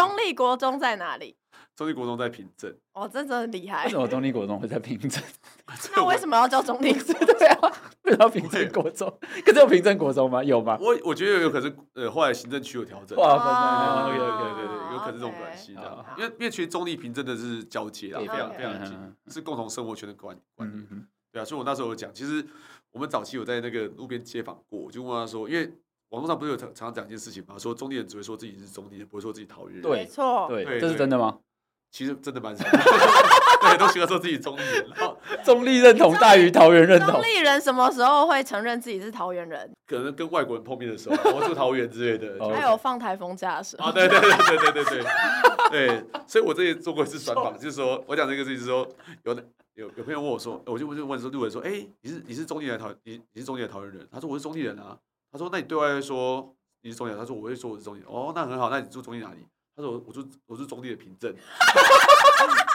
中立国中在哪里？中立国中在平镇。哦，这真的厉害。为什么中立国中会在平镇？那为什么要叫中立国中？对啊，为什么要平镇国中？可是有平镇国中吗？有吗？我我觉得有可能是呃，后来行政区有调整。哇，对对对对对，有可能是这种关系的。因为因为其实中立平镇的是交接啊，非常非常近，是共同生活圈的关关系。对啊，所以我那时候有讲，其实我们早期有在那个路边街访过，我就问他说，因为网络上不是有常常讲一件事情吗？说中立人只会说自己是中立人，不会说自己桃园人。对，没错，对，这是真的吗？其实真的蛮少的，对，都喜欢说自己中立人，然后 中立认同大于桃园认同。中立人什么时候会承认自己是桃园人？可能跟外国人碰面的时候，我住桃园之类的。还有放台风假的时候。啊，对对对对对对对，对，所以我这里做过一次专访，就是说我讲这个事情是说，有有有朋友问我说，我就我就问说路人说，哎，你是你是中立人桃，你你是中立的桃园人？他说我是中立人啊。他说那你对外说你是中立，他说我会说我是中立。哦，那很好，那你住中立哪里？他说我我住我住中立的平镇。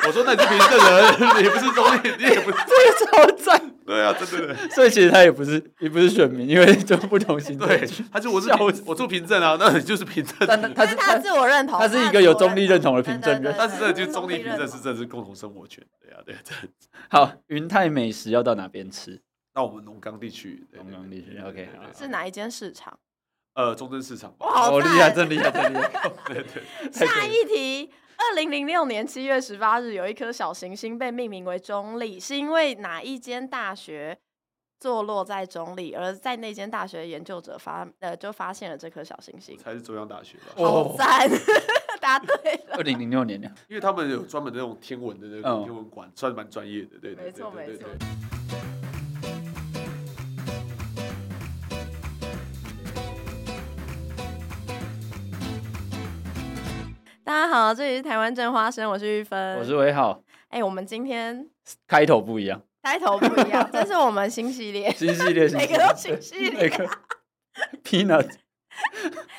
我说那你是平镇人，你不是中立，你也不是这个超赞。对啊，真的。所以其实他也不是也不是选民，因为就不同性。对，他就我是我住平镇啊，那你就是平镇。但他是他自我认同，他是一个有中立认同的平镇人。但是这就中立平镇是真的是共同生活圈。对啊，对。好，云泰美食要到哪边吃？到我们龙岗地区。龙岗地区，OK。是哪一间市场？呃，中正市场。哇，好厉害，真厉害，真厉害。对对。下一题。二零零六年七月十八日，有一颗小行星被命名为中立，是因为哪一间大学坐落在中立？而在那间大学研究者发呃就发现了这颗小行星，才是中央大学吧？好赞，答对了。二零零六年的，因为他们有专门的那种天文的那个天文馆，算是蛮专业的，对对对，没错好，这里是台湾正花生，我是玉芬，我是伟浩。哎、欸，我们今天开头不一样，开头不一样，这是我们新系列，新系列，每个都新系列。那个 Peanut，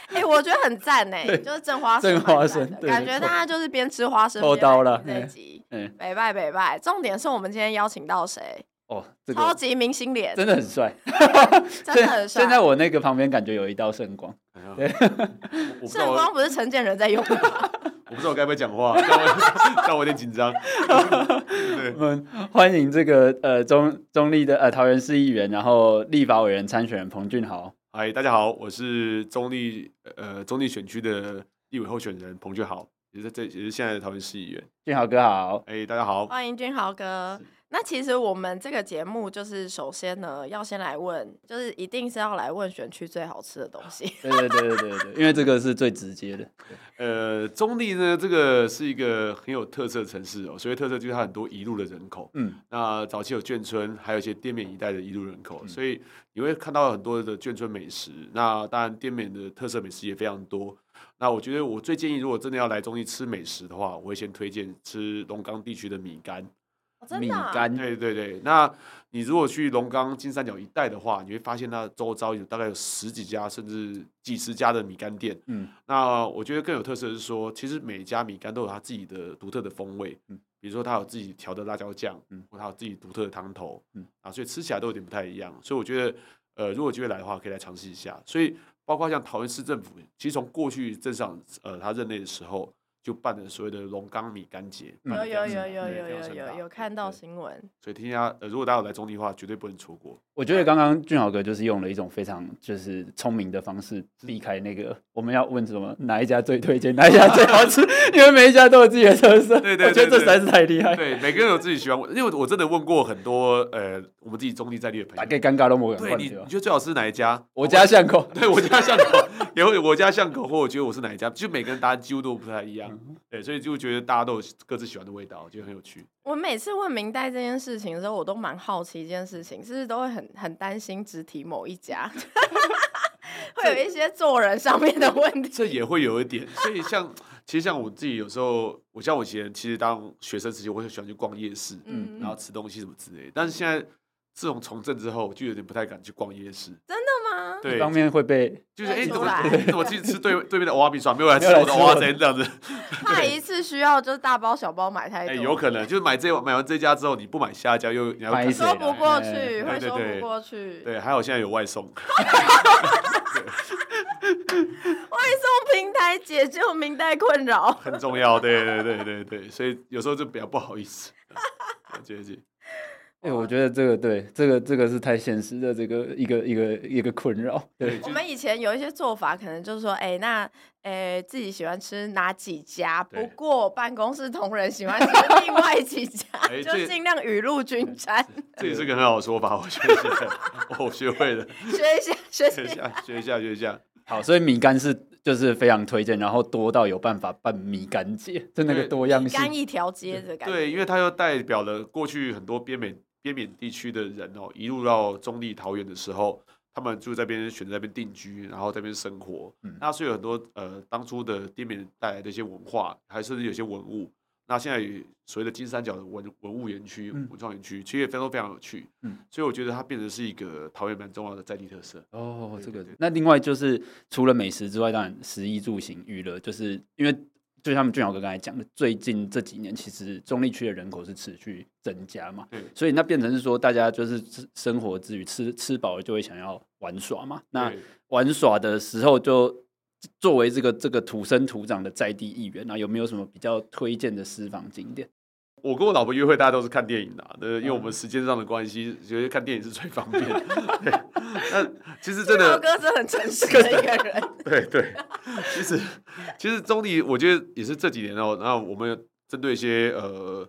哎、欸，我觉得很赞哎，就是正花生，正花生，感觉大家就是边吃花生偷刀了。这一集，北拜北拜，重点是我们今天邀请到谁？哦，这个、超级明星脸，真的很帅，真的很帅。现在我那个旁边感觉有一道圣光，对，圣光不是陈建仁在用吗？我不知道我该不该讲话，让我有点紧张。我们欢迎这个呃中中立的呃桃园市议员，然后立法委员参选人彭俊豪。嗨，大家好，我是中立呃中立选区的立委候选人彭俊豪，也是这也是现在的桃园市议员。俊豪哥好，哎，大家好，欢迎俊豪哥。那其实我们这个节目就是首先呢，要先来问，就是一定是要来问选区最好吃的东西。对对对对对对，因为这个是最直接的。呃，中坜呢，这个是一个很有特色的城市哦，所以特色就是它很多移入的人口。嗯，那早期有眷村，还有一些滇缅一带的移入人口，嗯、所以你会看到很多的眷村美食。那当然滇缅的特色美食也非常多。那我觉得我最建议，如果真的要来中坜吃美食的话，我会先推荐吃龙岗地区的米干。米干，对对对，那你如果去龙岗金三角一带的话，你会发现它周遭有大概有十几家甚至几十家的米干店。嗯，那我觉得更有特色的是说，其实每家米干都有它自己的独特的风味。嗯，比如说它有自己调的辣椒酱，嗯，或它有自己独特的汤头，嗯啊，所以吃起来都有点不太一样。所以我觉得，呃，如果有机会来的话，可以来尝试一下。所以包括像桃园市政府，其实从过去镇上呃他任内的时候。就办了所谓的龙岗米干节，有有有有有有有有看到新闻，所以听一下，呃，如果大家有来中坜的话，绝对不能错过。我觉得刚刚俊豪哥就是用了一种非常就是聪明的方式避开那个我们要问什么哪一家最推荐，哪一家最好吃，因为每一家都有自己的特色。对对，我觉得这实在是太厉害。对，每个人有自己喜欢，因为我真的问过很多呃我们自己中坜在地的朋友，大概尴尬都没有。对，你你觉得最好吃哪一家？我家巷口，对我家巷口，也会我家巷口，或我觉得我是哪一家，就每个人答案几乎都不太一样。对，所以就。觉得大家都有各自喜欢的味道，觉得很有趣。我每次问明代这件事情的时候，我都蛮好奇一件事情，是不是都会很很担心只提某一家，会有一些做人上面的问题。这也会有一点，所以像其实像我自己有时候，我像我以前其实当学生时期，我很喜欢去逛夜市，嗯，然后吃东西什么之类的。但是现在自从从政之后，就有点不太敢去逛夜市。真的吗？对，方面会被就是哎，你怎么你怎么去吃对 对面的蚵仔面爽，没有来吃我的蚵仔这样子？怕一次需要就是大包小包买太多，有可能就是买这买完这家之后，你不买下家又你要说不过去，会说不过去。对，还好现在有外送。外送平台解救明代困扰，很重要。对对对对对，所以有时候就比较不好意思。姐姐。哎、欸，我觉得这个对，这个这个是太现实的，这个一个一个一个困扰。对，我们以前有一些做法，可能就是说，哎、欸，那，哎、欸，自己喜欢吃哪几家？不过办公室同仁喜欢吃另外几家，就尽量雨露均沾。这也是个很好的说法，我 学一下，我学会了，学一下，学一下，学一下，学一下。好，所以米干是就是非常推荐，然后多到有办法办米干节，就那个多样性，干一条街的感觉。对，因为它又代表了过去很多边美。边缅地区的人哦，一路到中坜桃园的时候，他们就在这边选择在这边定居，然后在这边生活。嗯，那所以有很多呃当初的滇缅带来的一些文化，还甚至有些文物。那现在所谓的金三角的文文物园区、文创园区，其实也非常非常有趣。嗯，所以我觉得它变成是一个桃园蛮重要的在地特色。哦，这个。那另外就是除了美食之外，当然食衣住行娱乐，就是因为。就像俊豪哥刚才讲的，最近这几年其实中立区的人口是持续增加嘛，所以那变成是说大家就是生活之余吃吃饱了就会想要玩耍嘛。那玩耍的时候，就作为这个这个土生土长的在地议员，那有没有什么比较推荐的私房景点？我跟我老婆约会，大家都是看电影的，对，因为我们时间上的关系，觉得看电影是最方便。那其实真的，哥是很诚实的 一个人。对对，其实其实中坜，我觉得也是这几年哦，然后我们针对一些呃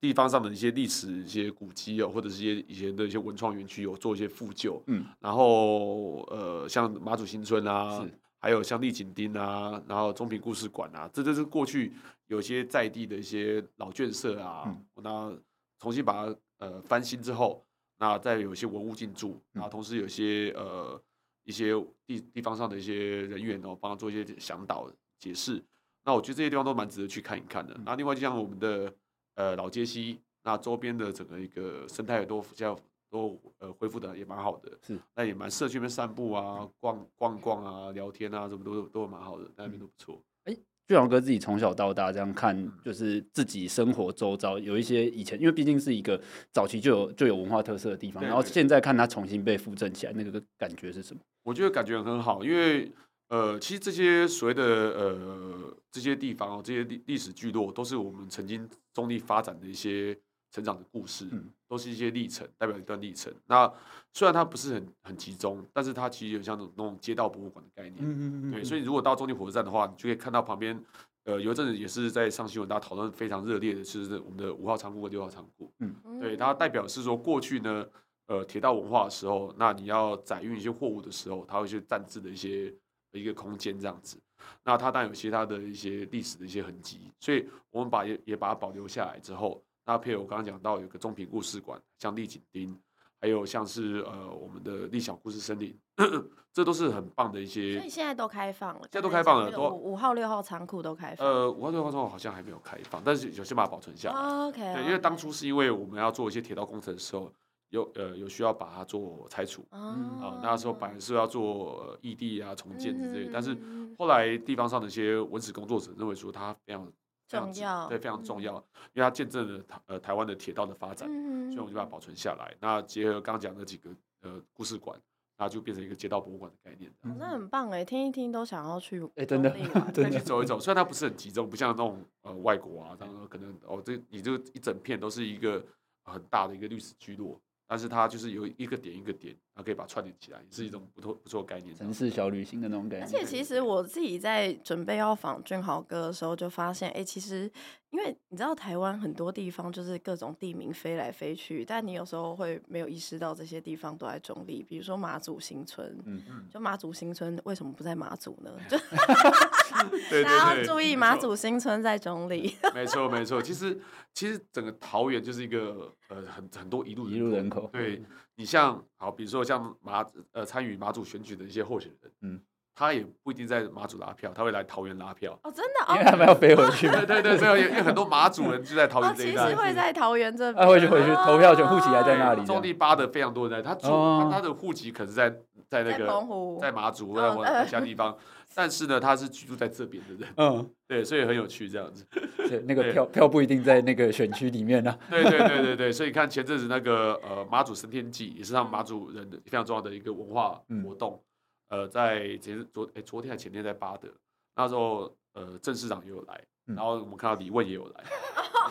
地方上的一些历史、一些古迹哦，或者是一些以前的一些文创园区，有做一些复旧。嗯，然后呃，像马祖新村啊。还有像丽景町啊，然后中平故事馆啊，这就是过去有些在地的一些老建设啊，嗯、那重新把它呃翻新之后，那再有一些文物进驻，然后同时有些呃一些地地方上的一些人员哦，帮他做一些向导解释。那我觉得这些地方都蛮值得去看一看的。那另外就像我们的呃老街西，那周边的整个一个生态都比较。都呃恢复的也蛮好的，是，那也蛮适合去那边散步啊，逛逛逛啊，聊天啊，什么都都蛮好的，那边都不错。哎、欸，俊豪哥自己从小到大这样看，就是自己生活周遭有一些以前，因为毕竟是一个早期就有就有文化特色的地方，然后现在看它重新被复振起来，那个感觉是什么？我觉得感觉很好，因为呃，其实这些所谓的呃这些地方哦，这些历历史聚落，都是我们曾经中立发展的一些。成长的故事，都是一些历程，代表一段历程。那虽然它不是很很集中，但是它其实有像那种那种街道博物馆的概念。嗯嗯对，所以如果到中坜火车站的话，你就可以看到旁边，呃，有一阵子也是在上新闻，大家讨论非常热烈的，就是我们的五号仓库和六号仓库。嗯，对，它代表是说过去呢，呃，铁道文化的时候，那你要载运一些货物的时候，它会去暂置的一些一个空间这样子。那它当然有其他的一些历史的一些痕迹，所以我们把也也把它保留下来之后。搭配我刚刚讲到有个中平故事馆，像丽景町，还有像是呃我们的丽小故事森林，这都是很棒的一些。所以现在都开放了，现在都开放了，都五号六号仓库都开放。呃，五号六号仓库好像还没有开放，但是有些把它保存下来。Oh, OK，, okay. 对，因为当初是因为我们要做一些铁道工程的时候，有呃有需要把它做拆除。啊、oh. 呃，那时候本来是要做异地啊重建之类的，但是后来地方上的一些文史工作者认为说它非常。重要，对，非常重要，因为它见证了台呃台湾的铁道的发展，嗯、所以我们就把它保存下来。那结合刚刚讲的几个呃故事馆，那就变成一个街道博物馆的概念。那很棒哎，听一听都想要去哎，真的，再去走一走。虽然它不是很集中，不像那种呃外国啊，当然可能哦这你这一整片都是一个很大的一个历史聚落。但是它就是有一个点一个点，它可以把它串联起来，也是一种不错不错概念。城市小旅行的那种感觉。而且其实我自己在准备要访俊豪哥的时候，就发现，哎、欸，其实因为你知道台湾很多地方就是各种地名飞来飞去，但你有时候会没有意识到这些地方都在中立。比如说马祖新村，嗯嗯，就马祖新村为什么不在马祖呢？就 大家要注意马祖新村在中里。没错没错，其实其实整个桃园就是一个呃很很多一路一路人口。对，你像好，比如说像马呃参与马祖选举的一些候选人，嗯，他也不一定在马祖拉票，他会来桃园拉票。哦，真的，因为他们要飞回去。对对对，没有，因为很多马祖人就在桃园这一带。其实会在桃园这边。他会去回去投票权，户籍还在那里。中坜八的非常多人在，他住他他的户籍可是在在那个在马祖或者其他地方。但是呢，他是居住在这边的人，嗯，对，所以很有趣这样子。对，那个票票不一定在那个选区里面呢、啊。对对对对对，所以你看前阵子那个呃马祖升天祭，也是他们马祖人的非常重要的一个文化活动。呃，在前昨哎昨天还前天在巴德，那时候呃郑市长也有来，然后我们看到李问也有来。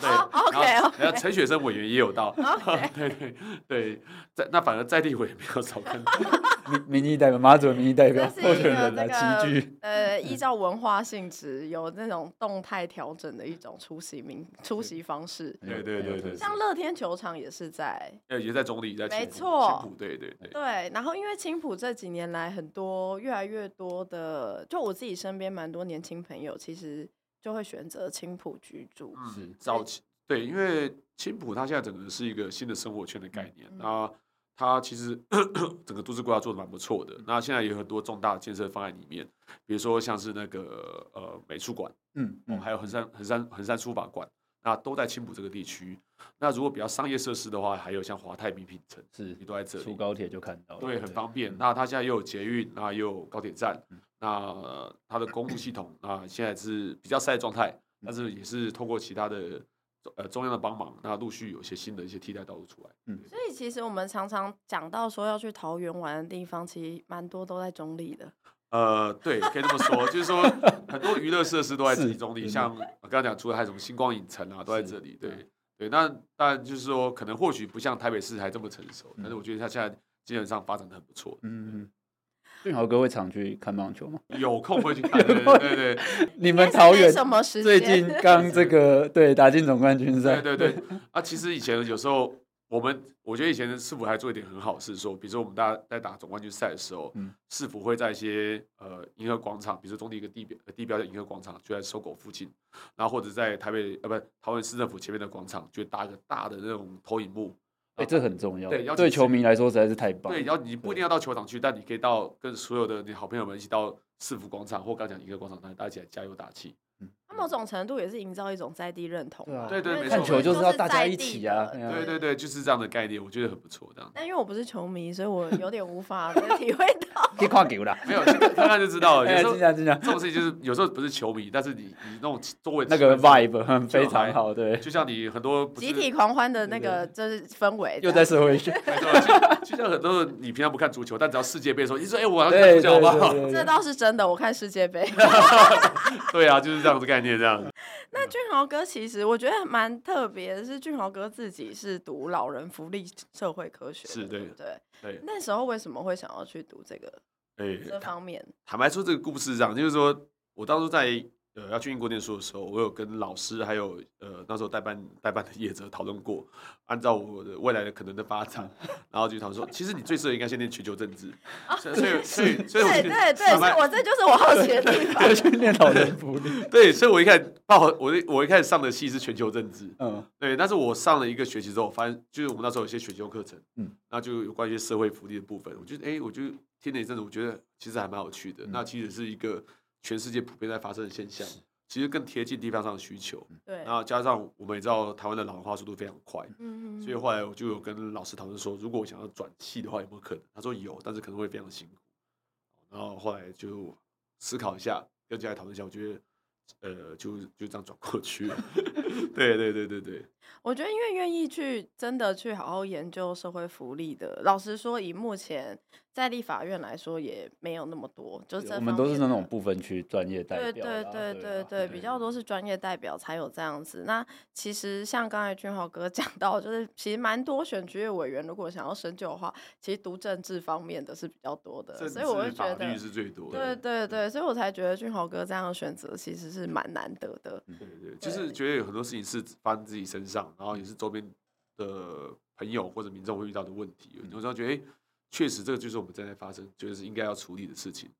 对，然后陈雪生委员也有到，对对对，在那反而在地委员比较少看。到，民民意代表马祖民意代表候选人来齐聚，呃，依照文化性质有那种动态调整的一种出席名出席方式，对对对对，像乐天球场也是在，呃，也在中坜，在没错，对对对，对，然后因为青浦这几年来很多越来越多的，就我自己身边蛮多年轻朋友，其实。就会选择青浦居住，嗯，早期对，因为青浦它现在整个是一个新的生活圈的概念，那、嗯、它其实 整个都市规划做的蛮不错的，那现在有很多重大的建设方案里面，比如说像是那个呃美术馆，嗯，嗯，还有横山横山横山书法馆，那都在青浦这个地区。那如果比较商业设施的话，还有像华泰名品城，是，你都在这里，出高铁就看到，对，很方便。那它现在又有捷运，那又有高铁站。嗯那它的公路系统啊，现在是比较塞的状态，但是也是通过其他的呃中央的帮忙，那陆续有些新的一些替代道路出来。嗯，所以其实我们常常讲到说要去桃园玩的地方，其实蛮多都在中立的。呃，对，可以这么说，就是说 很多娱乐设施都在集中地，像我刚刚讲，除了还有什么星光影城啊，都在这里。对对，那当然就是说，可能或许不像台北市还这么成熟，但是我觉得它现在基本上发展的很不错。嗯嗯。俊豪哥会常去看棒球吗？有空会去看，对对对。你们桃园最近刚这个 对打进总冠军赛，对对对。啊，其实以前有时候我们，我觉得以前的市府还做一点很好的事，说，比如说我们大家在打总冠军赛的时候，嗯，市府会在一些呃银河广场，比如说中坜一个地标地标的银河广场，就在搜狗附近，然后或者在台北呃不桃园市政府前面的广场，就搭一个大的那种投影幕。哎，这很重要。对，对球迷来说实在是太棒。对，然后你不一定要到球场去，但你可以到跟所有的你好朋友们一起到市府广场或刚讲一个广场，大家一起来加油打气。它某种程度也是营造一种在地认同。对对，看球就是要大家一起啊。对对对，就是这样的概念，我觉得很不错。这样。但因为我不是球迷，所以我有点无法 体会到。可以跨球啦，没有，看看就知道了。有时候这种事情就是有时候不是球迷，但是你你那种周围那个 vibe 很非常好，对。就像你很多集体狂欢的那个就是氛围，又在社会学。就像很多你平常不看足球，但只要世界杯的时候，你说哎，我要看足球好不好？这倒是真的，我看世界杯。对啊，就是这样子概念，这样。那俊豪哥其实我觉得蛮特别的，是俊豪哥自己是读老人福利社会科学，是对对对。那时候为什么会想要去读这个？哎，这方面。坦白说，这个故事这样，就是说我当初在。呃，要去英国念书的时候，我有跟老师还有呃那时候代班代班的业者讨论过，按照我的未来的可能的发展，然后就他们说，其实你最适合应该先念全球政治，所以所以所以，所以对对对，所以我这就是我好奇的地方，去念老人福利，对，所以我一开始报我我一开始上的系是全球政治，嗯，对，但是我上了一个学期之后，发现就是我们那时候有些选修课程，嗯，那就有关于社会福利的部分，我觉得哎，我就听了一阵子，我觉得其实还蛮有趣的，那其实是一个全世界普遍在发生的现象。其实更贴近地方上的需求，对，然后加上我们也知道台湾的老龄化速度非常快，嗯嗯，所以后来我就有跟老师讨论说，如果我想要转系的话，有没有可能？他说有，但是可能会非常辛苦。然后后来就思考一下，跟家里讨论一下，我觉得，呃，就就这样转过去了。对对对对对。我觉得，因为愿意去真的去好好研究社会福利的，老实说，以目前在立法院来说，也没有那么多。就是我们都是那种部分区专业代表，对对对对对，比较多是专业代表才有这样子。那其实像刚才俊豪哥 讲到，就是其实蛮多选举委员如果想要深究的话，其实读政治方面的是比较多的，所以我会觉得是最多的。对对对，所以我才觉得俊豪哥这样的选择其实是蛮难得的。对对，就是觉得有很多事情是发生自己身上。然后也是周边的朋友或者民众会遇到的问题，有时候觉得，哎，确实这个就是我们正在发生，就是应该要处理的事情。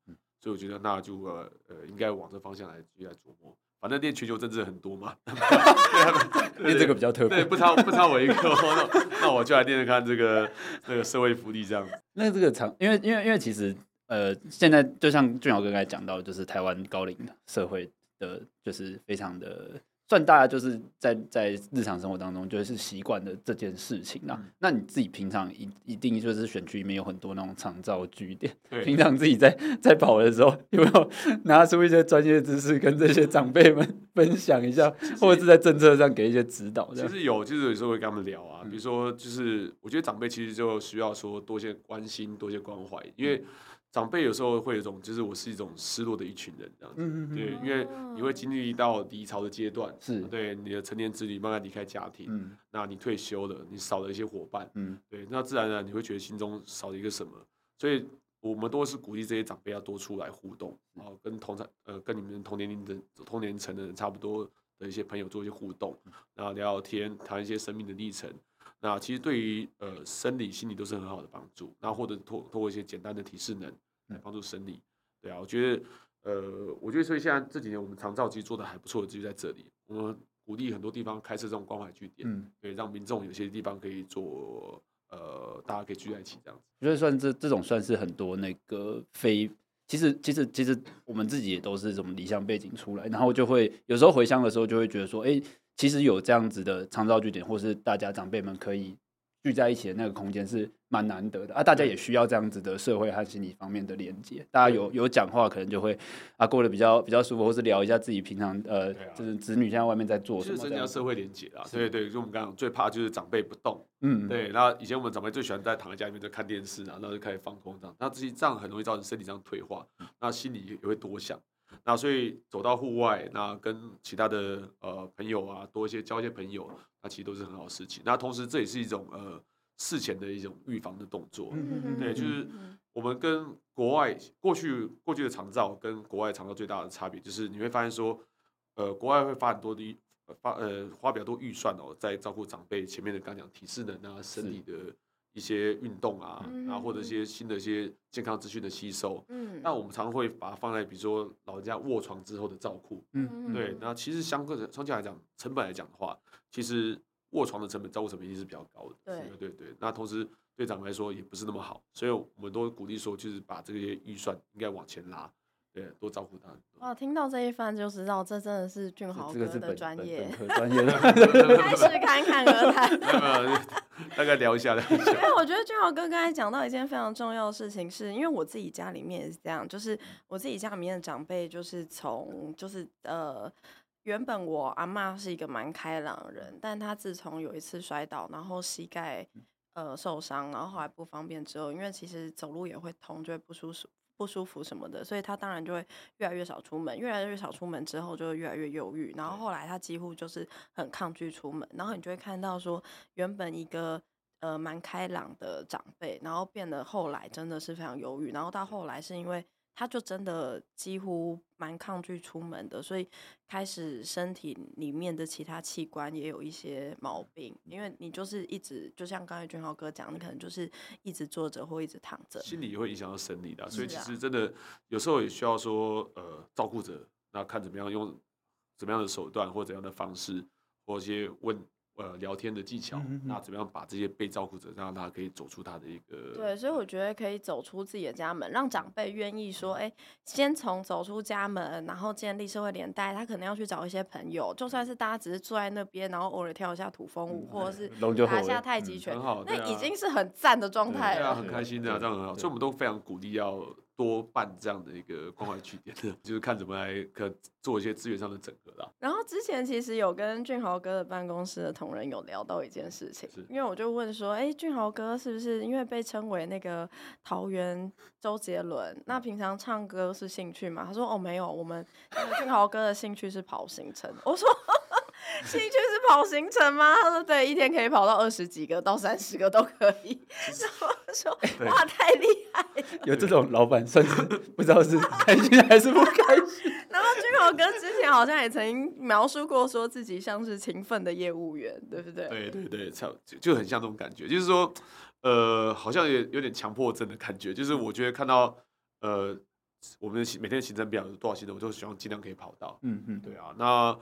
所以我觉得那就呃呃，应该往这方向来去来琢磨。反正练全球政治很多嘛，练这个比较特别，对，不差不差我一个。那那我就来练练看这个这个社会福利这样。那这个长，因为因为因为其实呃，现在就像俊豪哥刚才讲到，就是台湾高龄社会的，就是非常的。算大家就是在在日常生活当中，就是习惯的这件事情啊。嗯、那你自己平常一一定就是选区里面有很多那种长照据点，对平常自己在 在跑的时候，有没有拿出一些专业知识跟这些长辈们分享一下，或者是在政策上给一些指导？其实有，就是有时候会跟他们聊啊。比如说，就是我觉得长辈其实就需要说多些关心，多些关怀，因为长辈有时候会有一种，就是我是一种失落的一群人这样子，对，因为你会经历到离巢的阶段，是对你的成年子女慢慢离开家庭，嗯，那你退休了，你少了一些伙伴，嗯，对，那自然而然你会觉得心中少了一个什么，所以我们都是鼓励这些长辈要多出来互动，然后跟同呃跟你们同年龄的同年层的人差不多的一些朋友做一些互动，然后聊聊天，谈一些生命的历程。那其实对于呃生理、心理都是很好的帮助。那或者透透过一些简单的提示能来帮助生理，对啊，我觉得呃，我觉得所以现在这几年我们长照其实做的还不错的，就在这里。我们鼓励很多地方开设这种关怀据点，嗯，对，让民众有些地方可以做呃，大家可以聚在一起这样子。我觉得算这这种算是很多那个非，其实其实其实我们自己也都是这种离乡背景出来，然后就会有时候回乡的时候就会觉得说，哎。其实有这样子的长照据点，或是大家长辈们可以聚在一起的那个空间是蛮难得的啊！大家也需要这样子的社会和心理方面的连接。大家有有讲话，可能就会啊过得比较比较舒服，或是聊一下自己平常呃，就是子女现在外面在做什么。就是增加社会连接啊！对对，就我们刚刚最怕就是长辈不动。嗯，对。那以前我们长辈最喜欢在躺在家里面就看电视啊，然后就开始放空这样。那这些这样很容易造成身体上退化，那心里也会多想。那所以走到户外，那跟其他的呃朋友啊多一些交一些朋友，那其实都是很好的事情。那同时这也是一种呃事前的一种预防的动作。对，就是我们跟国外过去过去的长照跟国外长照最大的差别，就是你会发现说，呃，国外会发很多的发呃花比较多预算哦，在照顾长辈前面的刚讲体适能啊，身体的。一些运动啊，然后或者一些新的一些健康资讯的吸收，嗯，那我们常常会把它放在比如说老人家卧床之后的照顾，嗯，对，那其实相对的，相对来讲，成本来讲的话，其实卧床的成本照顾成本一定是比较高的，对，对对对，那同时对长辈来说也不是那么好，所以我们都鼓励说，就是把这些预算应该往前拉。对，多照顾他。哇，听到这一番就知道，这真的是俊豪哥的专业，专业的。开始侃侃而谈。大概聊一下，聊一下。因为我觉得俊豪哥刚才讲到一件非常重要的事情是，是因为我自己家里面也是这样，就是我自己家里面的长辈，就是从就是呃，原本我阿妈是一个蛮开朗的人，但她自从有一次摔倒，然后膝盖呃受伤，然后后来不方便之后，因为其实走路也会痛，就会不舒服。不舒服什么的，所以他当然就会越来越少出门，越来越少出门之后就会越来越忧郁，然后后来他几乎就是很抗拒出门，然后你就会看到说，原本一个呃蛮开朗的长辈，然后变得后来真的是非常忧郁，然后到后来是因为。他就真的几乎蛮抗拒出门的，所以开始身体里面的其他器官也有一些毛病，因为你就是一直就像刚才俊豪哥讲，你可能就是一直坐着或一直躺着，心理也会影响到生理的，所以其实真的有时候也需要说呃照顾者，那看怎么样用怎么样的手段或怎样的方式或一些问。呃，聊天的技巧，那怎么样把这些被照顾者，让他可以走出他的一个对，所以我觉得可以走出自己的家门，让长辈愿意说，哎、欸，先从走出家门，然后建立社会连带，他可能要去找一些朋友，就算是大家只是坐在那边，然后偶尔跳一下土风舞，嗯、或者是打一下太极拳，嗯、那已经是很赞的状态了，对啊，很开心的，这样很好，所以我们都非常鼓励要。多办这样的一个关怀据点的，就是看怎么来可做一些资源上的整合啦。然后之前其实有跟俊豪哥的办公室的同仁有聊到一件事情，因为我就问说，哎，俊豪哥是不是因为被称为那个桃园周杰伦？那平常唱歌是兴趣吗？他说，哦，没有，我们俊豪哥的兴趣是跑行程。我说。兴趣是跑行程吗？他说对，一天可以跑到二十几个到三十个都可以。然后说哇，太厉害！有这种老板，算是不知道是开心还是不开心。然后君豪哥之前好像也曾经描述过，说自己像是勤奋的业务员，对不对？对对对，就就很像这种感觉，就是说，呃，好像也有点强迫症的感觉。就是我觉得看到呃，我们的每天的行程表有多少行程，我就希望尽量可以跑到。嗯嗯，对啊，那。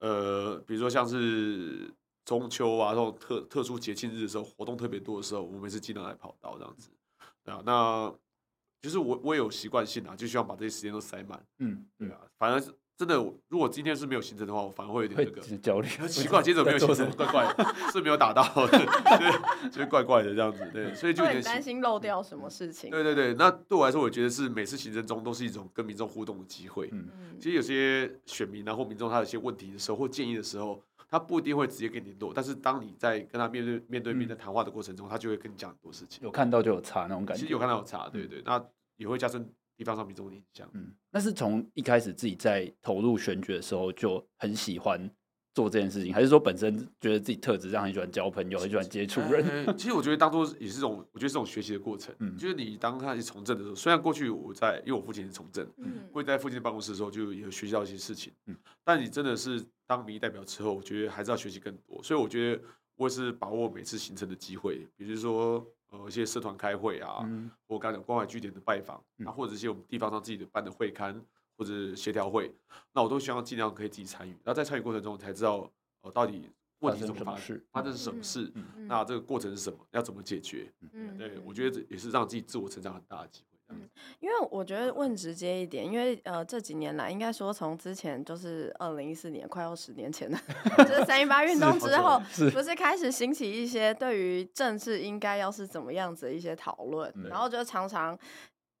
呃，比如说像是中秋啊这种特特殊节庆日的时候，活动特别多的时候，我们也是尽量来跑道这样子，啊，那就是我我也有习惯性啊，就希望把这些时间都塞满，嗯，对啊，反正是真的，如果今天是没有行程的话，我反而会有点那个焦虑，奇怪，今天怎么没有行程，怪怪的，是没有打到，对，就是怪怪的这样子，对，所以就有点担心漏掉什么事情。对对对，那对我来说，我觉得是每次行程中都是一种跟民众互动的机会。嗯，其实有些选民啊或民众他有些问题的时候或建议的时候，他不一定会直接跟你联络，但是当你在跟他面对面对面的谈话的过程中，他就会跟你讲很多事情。有看到就有差那种感觉，其实有看到有差，对对，那。也会加深地方上民众的印象。嗯，那是从一开始自己在投入选举的时候就很喜欢做这件事情，还是说本身觉得自己特质上很喜欢交朋友，很喜欢接触人？欸、其实我觉得当初也是种，我觉得是种学习的过程。嗯，就是你当开始从政的时候，虽然过去我在，因为我父亲是从政，嗯，会在父亲的办公室的时候就有学习到一些事情。嗯，但你真的是当民意代表之后，我觉得还是要学习更多。所以我觉得我也是把握每次行程的机会，比如说呃一些社团开会啊，嗯、或刚才讲关怀据点的拜访，嗯、啊，或者一些我们地方上自己的办的会刊或者协调会，那我都希望尽量可以自己参与。然后在参与过程中才知道。呃，到底问题怎么发生？发生什么事？那这个过程是什么？要怎么解决？嗯，对，我觉得这也是让自己自我成长很大的机会。嗯，因为我觉得问直接一点，因为呃这几年来，应该说从之前就是二零一四年，快要十年前的，就是三一八运动之后，不是开始兴起一些对于政治应该要是怎么样子的一些讨论，然后就常常。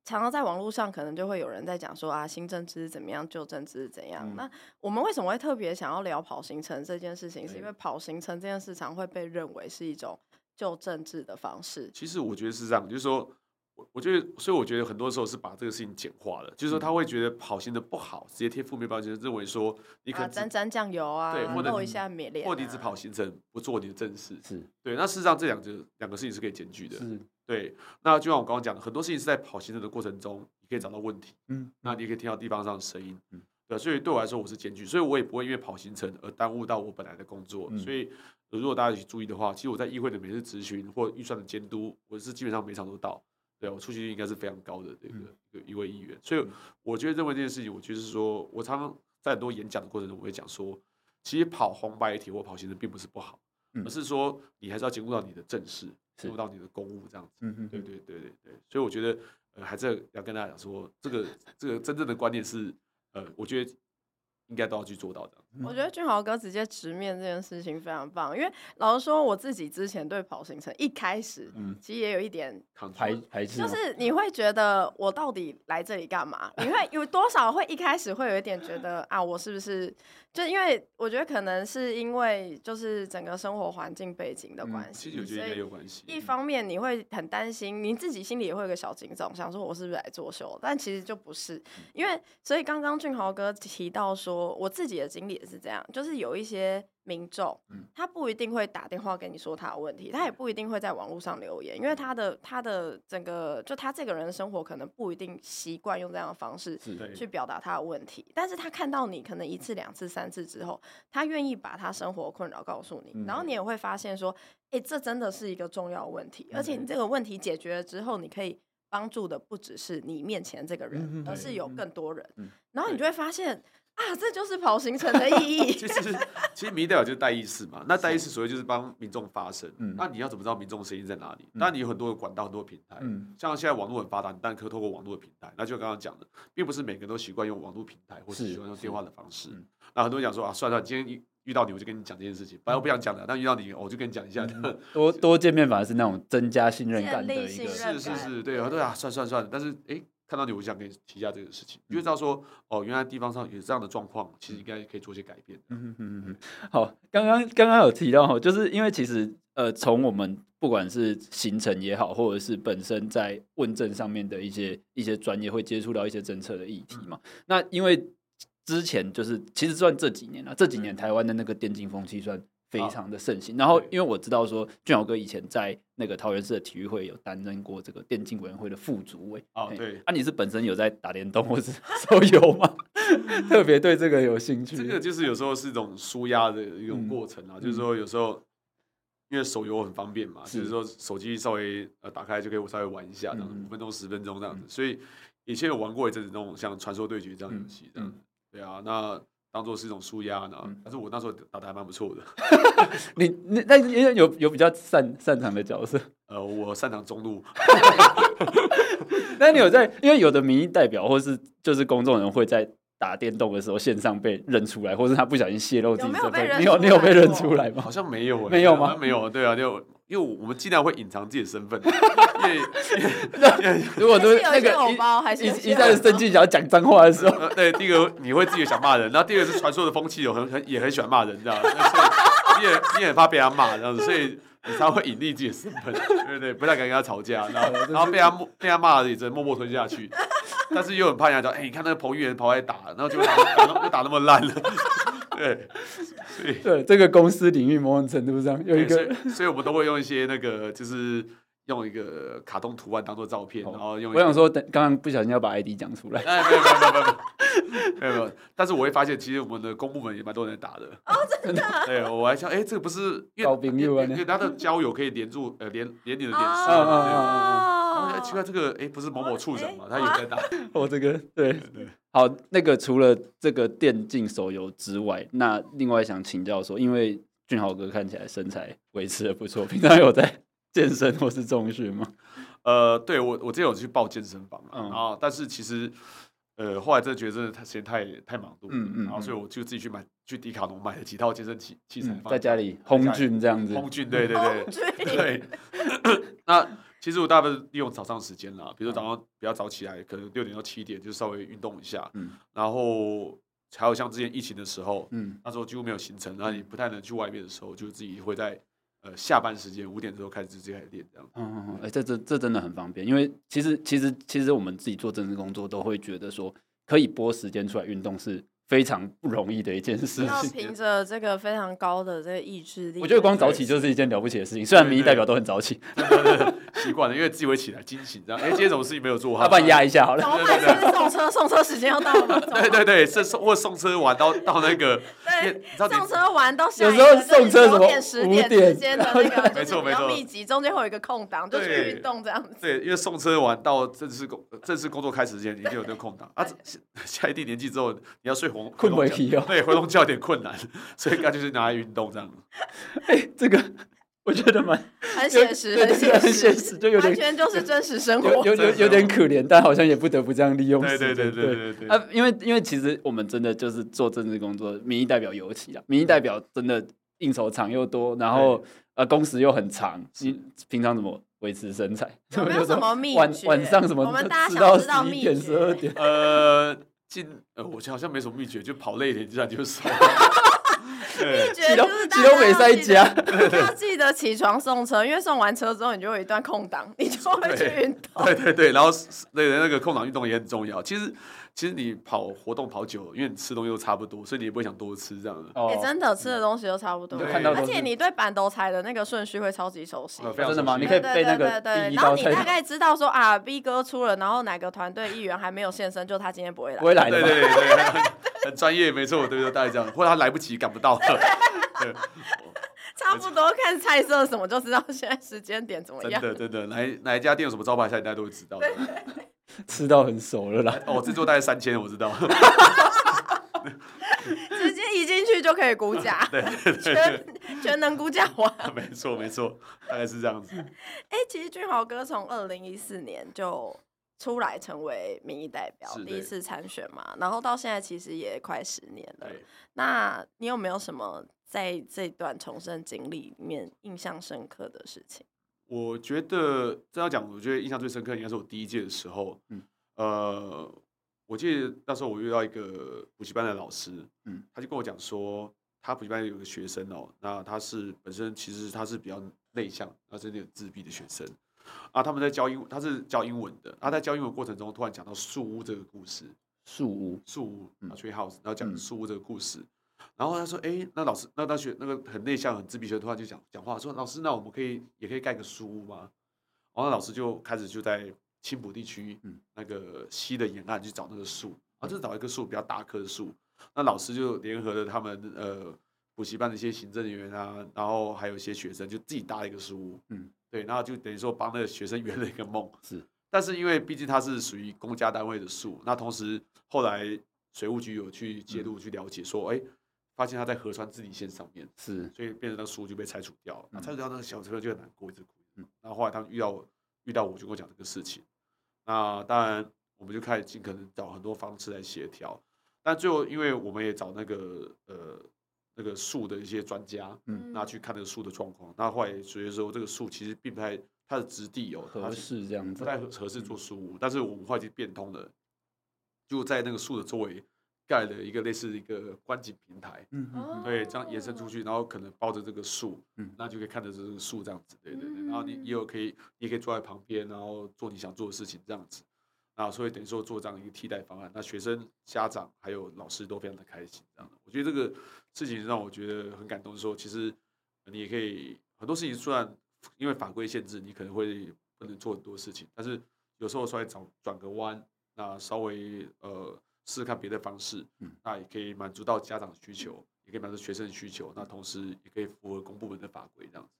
常常在网络上，可能就会有人在讲说啊，新政治是怎么样，旧政治是怎样。嗯、那我们为什么会特别想要聊跑行程这件事情？是因为跑行程这件事常会被认为是一种旧政治的方式。其实我觉得是这样，就是说，我我觉得，所以我觉得很多时候是把这个事情简化了，就是说他会觉得跑行的不好，直接贴负面标签，认为说你可能沾沾酱油啊，对，或者一下美脸、啊，或者你只跑行程不做你的正事，是对。那事实上这两个两个事情是可以兼具的。是对，那就像我刚刚讲的，很多事情是在跑行程的过程中，你可以找到问题，嗯，那你可以听到地方上的声音，嗯，对，所以对我来说，我是检举，所以我也不会因为跑行程而耽误到我本来的工作。嗯、所以如果大家一起注意的话，其实我在议会的每次咨询或预算的监督，我是基本上每场都到，对，我出席率应该是非常高的这个一个一位议员。所以我觉得认为这件事情，我就是说我常常在很多演讲的过程中，我会讲说，其实跑红白体或跑行程并不是不好，嗯、而是说你还是要兼顾到你的正事。做到你的公务这样子，对对对对对，所以我觉得，呃，还是要跟大家讲说，这个这个真正的观念是，呃，我觉得应该都要去做到的。我觉得俊豪哥直接直面这件事情非常棒，因为老实说，我自己之前对跑行程一开始，嗯，其实也有一点排排斥，就是你会觉得我到底来这里干嘛？你会有多少会一开始会有一点觉得啊，我是不是？就因为我觉得可能是因为就是整个生活环境背景的关系，其实我觉得也有关系。一方面你会很担心，你自己心里也会有个小警钟，想说我是不是来作秀？但其实就不是，因为所以刚刚俊豪哥提到说，我自己的经历也是这样，就是有一些。民众，他不一定会打电话跟你说他的问题，他也不一定会在网络上留言，因为他的他的整个就他这个人的生活可能不一定习惯用这样的方式去表达他的问题，但是他看到你可能一次两次三次之后，他愿意把他生活困扰告诉你，然后你也会发现说，哎，这真的是一个重要问题，而且你这个问题解决了之后，你可以帮助的不只是你面前这个人，而是有更多人，然后你就会发现。啊，这就是跑行程的意义。其实，其实民意代表就是代议士嘛。那代议士所谓就是帮民众发声。嗯。那你要怎么知道民众的声音在哪里？那、嗯、你有很多的管道，很多平台。嗯。像现在网络很发达，你当然可以透过网络的平台。那就刚刚讲的，并不是每个人都习惯用网络平台，或是习惯用电话的方式。那很多人讲说啊，算了，今天遇到你，我就跟你讲这件事情。本来我不想讲的，但遇到你，我就跟你讲一下。嗯、多多见面反而是那种增加信任感的一个。是是是，对啊，对啊，算算算。但是，哎、欸。看到你，我想跟你提一下这个事情，你就知道说，哦，原来地方上有这样的状况，其实应该可以做些改变。嗯嗯嗯。好，刚刚刚刚有提到，就是因为其实呃，从我们不管是行程也好，或者是本身在问政上面的一些一些专业，会接触到一些政策的议题嘛。嗯、那因为之前就是其实算这几年了，这几年台湾的那个电竞风气算。非常的盛行，然后因为我知道说俊豪哥以前在那个桃园市的体育会有担任过这个电竞委员会的副主委哦，对，啊，你是本身有在打电动或是 手游吗？特别对这个有兴趣？这个就是有时候是一种舒压的一种过程啊，嗯、就是说有时候因为手游很方便嘛，是就是。说手机稍微呃打开就可以我稍微玩一下，这样五分钟十分钟这样子，嗯、所以以前有玩过一阵子那种像传说对决这样游戏，这样、对啊，那。当做是一种舒压呢，但是我那时候打的还蛮不错的。你你那有有有比较擅擅长的角色？呃，我擅长中路。那你有在？因为有的民意代表或是就是公众人会在打电动的时候线上被认出来，或是他不小心泄露自己身份，你有你有被认出来吗？好像没有，没有吗？没有，对啊，就。因为我们尽量会隐藏自己的身份，因为如果都那个一一再生气想要讲脏话的时候，对，第一个你会自己想骂人，然后第二个是传说的风气有很很也很喜欢骂人，这样，所以你也你也很怕被他骂这样子，所以你才会隐匿自己的身份，对对对，不太敢跟他吵架，然后然后被他被他骂了，也只能默默吞下去。但是又很怕人家讲，哎、欸，你看那个彭玉圆跑来打，然后就打打就打那么烂了，对，所以对这个公司领域某种程度上有一个，所，所以我们都会用一些那个就是。用一个卡通图案当做照片，然后用。我想说，等刚刚不小心要把 ID 讲出来。哎，没有没有没有没有没有。但是我会发现，其实我们的公部门也蛮多人打的。哦，真的。对，我还想，哎，这个不是交朋友啊？因为他的交友可以连住，呃，连连你的脸书。哦。奇怪，这个哎，不是某某处长嘛？他也在打。我 这个对对。好，那个除了这个电竞手游之外，那另外想请教说，因为俊豪哥看起来身材维持的不错，平常有在。健身或是重训吗？呃，对我，我之前有去报健身房啊，然后但是其实，呃，后来真的觉得真的太时间太太忙碌，嗯嗯，然后所以我就自己去买去迪卡侬买了几套健身器器材，在家里轰俊这样子，轰俊，对对对对。那其实我大部分利用早上时间啦，比如说早上比较早起来，可能六点到七点就稍微运动一下，嗯，然后还有像之前疫情的时候，嗯，那时候几乎没有行程，然后你不太能去外面的时候，就自己会在。呃，下班时间五点之后开始直接开始练这样。嗯嗯嗯，哎、欸，这这这真的很方便，因为其实其实其实我们自己做正式工作都会觉得说，可以拨时间出来运动是。非常不容易的一件事情，要凭着这个非常高的这个意志力。我觉得光早起就是一件了不起的事情。虽然民意代表都很早起，习惯了，因为自己会起来惊醒这样。哎，今天什么事情没有做好？要不然压一下好了。对对对，送车送车时间要到了吗？对对对，是送或送车完到到那个。对，送车完到下有时候送车什么五点之间的那个，没错没错，密集中间会有一个空档，就去运动这样子。对，因为送车完到正式工正式工作开始之前，已经有那个空档啊。下一定年纪之后，你要睡红困不起对，回笼觉有点困难，所以应该就是拿来运动这样。哎、欸，这个我觉得蛮很写实，很写实，就有点完全就是真实生活，有有有点可怜，但好像也不得不这样利用。对对对对对。啊，因为因为其实我们真的就是做政治工作，民意代表尤其啊，民意代表真的应酬场又多，然后呃工时又很长，你平常怎么维持身材？有没有什么秘诀？晚晚上什么？我们大家想知道秘诀？十二点 呃。进呃，我好像没什么秘诀，就跑累一点，自然就瘦。秘诀就是大家要记得，要记得起床送车，因为送完车之后，你就会有一段空档，你就会去运动。对对对，然后那个那个空档运动也很重要。其实。其实你跑活动跑久了，因为你吃东西都差不多，所以你也不会想多吃这样子。哦，真的吃的东西都差不多，而且你对板豆菜的那个顺序会超级熟悉。真的吗？你可以背那个对，然后你大概知道说啊，B 哥出了，然后哪个团队议员还没有现身，就他今天不会来。不会来的。对对对，很专业，没错，对对，大概这样，或者他来不及赶不到。差不多看菜色什么就知道现在时间点怎么样。真的真的，哪哪一家店有什么招牌菜，大家都会知道。吃到很熟了啦！哦，这桌大概三千，我知道。直接一进去就可以估价，对，全全能估价完。没错没错，大概是这样子。哎、欸，其实俊豪哥从二零一四年就出来成为民意代表，第一次参选嘛，然后到现在其实也快十年了。那你有没有什么在这段重生经历里面印象深刻的事情？我觉得这要讲，我觉得印象最深刻应该是我第一届的时候，嗯，呃，我记得那时候我遇到一个补习班的老师，嗯，他就跟我讲说，他补习班有个学生哦，那他是本身其实他是比较内向，他是那种自闭的学生，啊，他们在教英，他是教英文的，他在教英文过程中突然讲到树屋这个故事，树屋，树屋，啊，tree house，然后讲树屋这个故事。嗯然后他说：“哎，那老师，那大学那个很内向、很自闭的学生突然就讲讲话，说老师，那我们可以也可以盖个书屋吗？”然后老师就开始就在青浦地区，嗯，那个西的沿岸去找那个树，然后就找一棵树比较大棵的树。那老师就联合了他们呃补习班的一些行政人员啊，然后还有一些学生，就自己搭了一个书屋，嗯，对，然后就等于说帮那个学生圆了一个梦。是，但是因为毕竟它是属于公家单位的树，那同时后来水务局有去介入去了解，说，哎。发现他在河川治理线上面，是，所以变成那个树就被拆除掉了。那、嗯、拆除掉那个小朋友就很难过，一直哭。嗯，然后后来他们遇到遇到我，就跟我讲这个事情。那当然，我们就开始尽可能找很多方式来协调。但最后，因为我们也找那个呃那个树的一些专家，嗯，那去看那个树的状况。那后来所以说，这个树其实并不太它的质地有合适这样子，不太合适做树屋。但是我们后来就变通了，就在那个树的周围。盖了一个类似一个观景平台，嗯嗯，对，这样延伸出去，然后可能抱着这个树，嗯，那就可以看着这个树这样子，对对对，然后你也有可以，你也可以坐在旁边，然后做你想做的事情这样子，啊，所以等于说做这样一个替代方案，那学生、家长还有老师都非常的开心，这样的，我觉得这个事情让我觉得很感动，是说其实你也可以很多事情，虽然因为法规限制，你可能会不能做很多事情，但是有时候出来转转个弯，那稍微呃。试试看别的方式，嗯，那也可以满足到家长的需求，也可以满足学生的需求，那同时也可以符合公部门的法规这样子。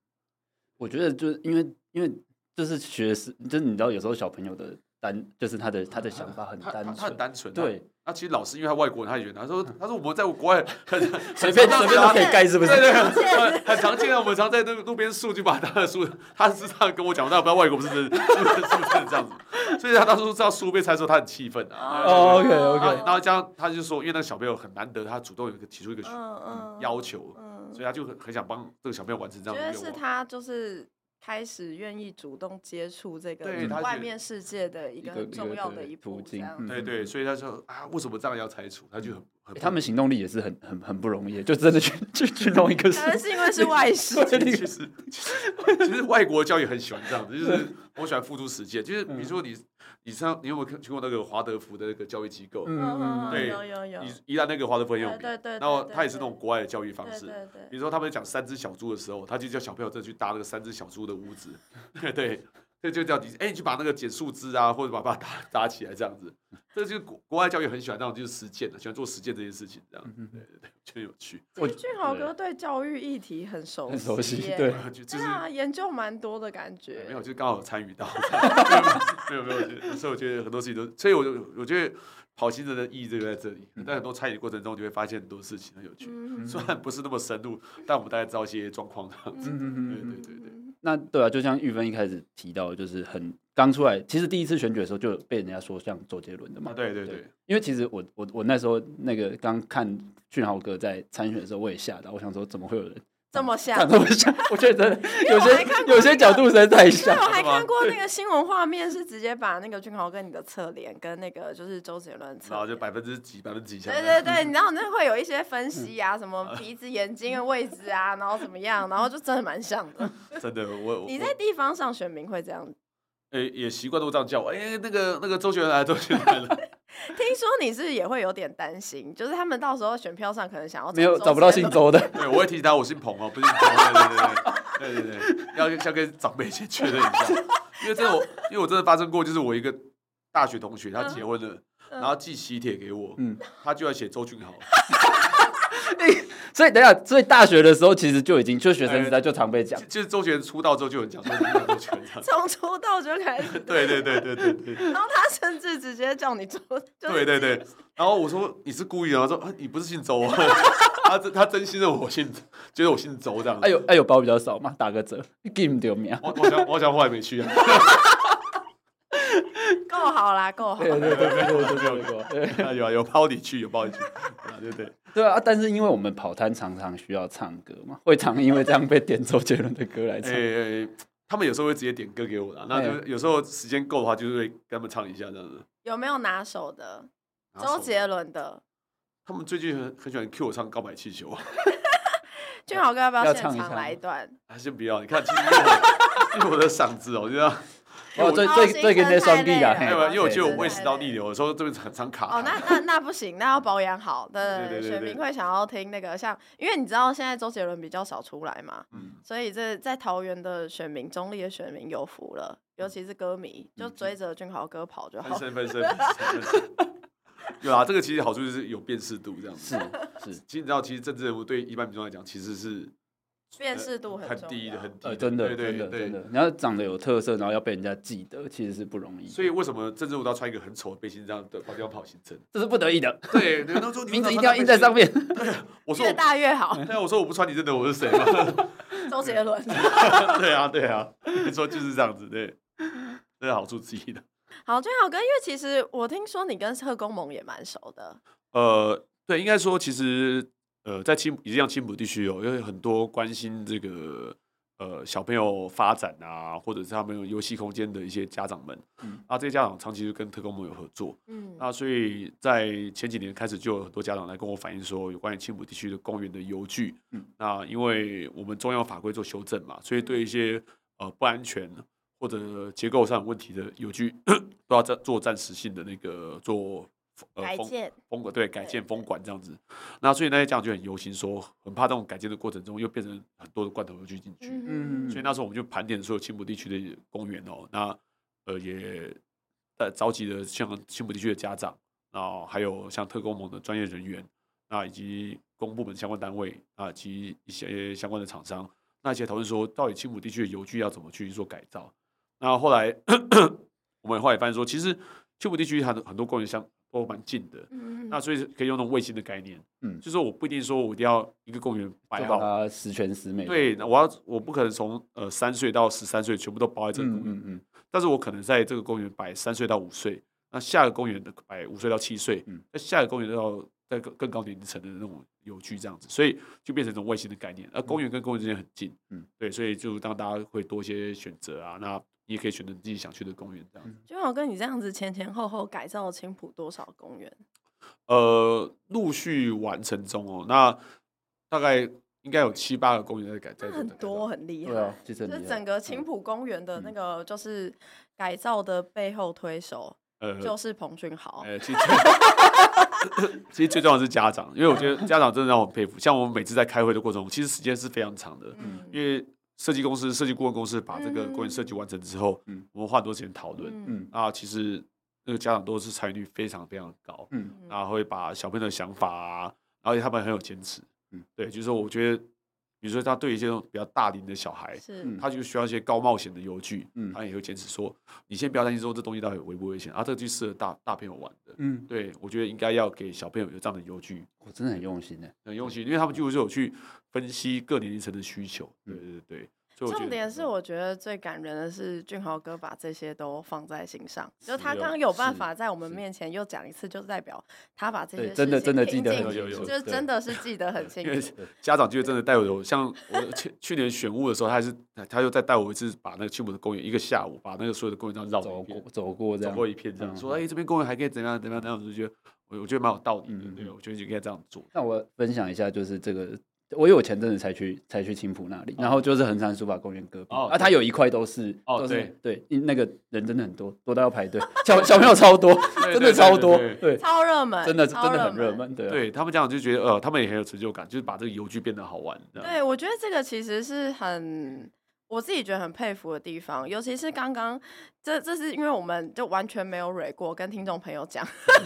我觉得就是因为因为就是学生，就是你知道有时候小朋友的单，就是他的他的想法很单纯，他很单纯，对。那其实老师因为他外国人，他也觉得他说他说我们在国外很随便随便都可以盖，是不是？对对，很很常见啊。我们常在那个路边树就把他的树，他是这样跟我讲，但我不知道外国不是是不是这样子。所以他当初知道书被拆的时候，他很气愤啊。哦，OK OK。然后这样他就说，因为那个小朋友很难得，他主动有一个提出一个要求，所以他就很很想帮这个小朋友完成这样的愿望。觉得是他就是开始愿意主动接触这个外面世界的一个很重要的一步，这样。对对，所以他说啊，为什么这样要拆除？他就很。他们行动力也是很很很不容易，就真的去去去弄一个。可能是因为是外事。其实其实外国教育很喜欢这样子，就是 我喜欢付诸实践。就是比如说你你上你有没有去过那个华德福的那个教育机构？嗯对，有有有。宜兰那个华德福很有名。对对。然后他也是那种国外的教育方式。比如说他们讲三只小猪的时候，他就叫小朋友再去搭那个三只小猪的屋子。对。这就叫你哎，你去把那个剪树枝啊，或者把把它搭搭起来这样子。这就是国国外教育很喜欢那种，就是实践的，喜欢做实践这件事情，这样。对对对，就有趣。我俊豪哥对教育议题很熟悉，很熟悉，对，就是研究蛮多的感觉。没有，就刚好参与到。没有没有，所以我觉得很多事情都，所以我就我觉得跑行程的意义就在这里。在很多参与的过程中，就会发现很多事情很有趣。虽然不是那么深入，但我们大概知道一些状况这样子。对对对对。那对啊，就像玉芬一开始提到，就是很刚出来，其实第一次选举的时候就被人家说像周杰伦的嘛。对对对，因为其实我我我那时候那个刚看俊豪哥在参选的时候，我也吓到，我想说怎么会有人这么像？这么像？我觉得 有些有些角度实在太像。我还看过那个新闻画面，是直接把那个俊豪跟你的侧脸跟那个就是周杰伦侧，然后就百分之几百分之几像。对对对，你知道那会有一些分析啊，什么鼻子眼睛的位置啊，然后怎么样，然后就真的蛮像的。真的，我你在地方上选民会这样？哎，也习惯都这样叫我。哎，那个那个周杰伦来，周杰伦来了。听说你是也会有点担心，就是他们到时候选票上可能想要没有找不到姓周的。对，我会提醒他，我姓彭哦，不是姓周。对对对对对对，要要跟长辈先确认一下，因为这我因为我真的发生过，就是我一个大学同学他结婚了，然后寄喜帖给我，嗯，他就要写周俊豪。所以等下，所以大学的时候其实就已经，就学生时代就常被讲，就是周杰伦出道之后就有人讲周杰伦，从出道就开始，对对对对对对。然后他甚至直接叫你周，对对 对。然后我说你是故意的，他说啊你不是姓周，他真他真心的我姓，觉得我姓周这样。哎呦哎呦，包比较少嘛，打个折，give 你丢面。我我想我想后来没去啊。够好啦够好。对对对有有抛底去有抛底去。对对。啊但是因为我们跑摊常常需要唱歌嘛会常因为这样被点周杰伦的歌来唱。他们有时候会直接点歌给我的那就有时候时间够的话就是会跟他们唱一下这样子。有没有拿手的？周杰伦的。他们最近很很喜欢 q 我唱告白气球。俊豪哥要不要现场来一段？还是不要你看其实 我的嗓子我这得哦，最最最近那双臂啊，因为因为我觉得我胃食道逆流，有时候这边很常卡。哦，那那那不行，那要保养好。对对对，选民会想要听那个像，因为你知道现在周杰伦比较少出来嘛，所以这在桃园的选民，中立的选民有福了，尤其是歌迷，就追着俊豪哥跑就好。分身 分身。有啊，这个其实好处就是有辨识度，这样子。是是，其实你知道，其实政治人物对一般民众来讲，其实是。辨识度很低的，很低，真的，真的，真的。你要长得有特色，然后要被人家记得，其实是不容易。所以为什么政治人物都要穿一个很丑的背心，这样的跑地方跑行程？这是不得已的。对，人都说 名字一定要印在上面。对，我说越大越好。对啊，我说我不穿，你认得我是谁吗？周杰伦。对啊，对啊，你说就是这样子，对，这是好处之一的。好，俊豪哥，因为其实我听说你跟贺公盟也蛮熟的。呃，对，应该说其实。呃，在青，也像青浦地区哦，因为很多关心这个呃小朋友发展啊，或者是他们有游戏空间的一些家长们，嗯，那这些家长长期就跟特工盟有合作，嗯，那所以在前几年开始就有很多家长来跟我反映说，有关于青浦地区的公园的游具，嗯，那因为我们中央法规做修正嘛，所以对一些呃不安全或者结构上有问题的游具，都要暂做暂时性的那个做。呃，改建封管，对，改建封管这样子，那所以那些家长就很忧心，说很怕这种改建的过程中又变成很多的罐头游具进去，嗯，所以那时候我们就盘点所有青浦地区的公园哦，那呃也呃召集了像青浦地区的家长，然后还有像特工盟的专业人员，那以及公部门相关单位啊，以及一些相关的厂商，那一起讨论说到底青浦地区的邮具要怎么去做改造，那后来 我们后来发现说，其实青浦地区很很多公园像。都蛮近的，嗯、那所以可以用那种卫星的概念，嗯，就是说我不一定说我一定要一个公园摆好它十全十美，对，那我要我不可能从呃三岁到十三岁全部都包在这个公园，嗯嗯，嗯，但是我可能在这个公园摆三岁到五岁，那下个公园的摆五岁到七岁，嗯，那下个公园要在更更高年龄层的那种游具这样子，所以就变成一种卫星的概念，而公园跟公园之间很近，嗯，对，所以就当大家会多一些选择啊，那。你也可以选择自己想去的公园，这样子。君豪哥，你这样子前前后后改造青浦多少公园？呃，陆续完成中哦。那大概应该有七八个公园在改造，很多很厉害。就是整个青浦公园的那个就是改造的背后推手，呃，就是彭俊豪。呃，其实 其实最重要的是家长，因为我觉得家长真的让我很佩服。像我们每次在开会的过程中，其实时间是非常长的，嗯，因为。设计公司、设计顾问公司把这个公园设计完成之后，嗯，我们花很多时间讨论，嗯，啊，其实那个家长都是参与率非常非常高，嗯，然后会把小朋友的想法啊，而且他们很有坚持，嗯，对，就是说我觉得。比如说，他对一些比较大龄的小孩，他就需要一些高冒险的游具，嗯，他也会坚持说，你先不要担心说这东西到底危不危险，啊，这个就适合大大朋友玩的，嗯，对，我觉得应该要给小朋友有这样的游具，我真的很用心的，很用心，因为他们就是有去分析各年龄层的需求，对对对。重点是，我觉得最感人的是俊豪哥把这些都放在心上，就他刚刚有办法在我们面前又讲一次，就代表他把这些真的真的记得很清楚，就真的是记得很清楚。因为家长就真的带我有，像我去去年选物的时候，他还是他又再带我一次，把那个去我们的公园一个下午，把那个所有的公园这样绕走过走过走过一片，这样说，哎，这边公园还可以怎样怎样怎样，我就觉得我我觉得蛮有道理的，对，我觉得就应该这样做。那我分享一下，就是这个。我有前阵子才去才去青浦那里，然后就是横山书法公园隔壁啊，它有一块都是哦，对对，那个人真的很多，多到要排队，小小朋友超多，真的超多，对，超热门，真的真的很热门，对，对他们这样就觉得呃，他们也很有成就感，就是把这个游具变得好玩。对，我觉得这个其实是很。我自己觉得很佩服的地方，尤其是刚刚这，这是因为我们就完全没有蕊过，跟听众朋友讲，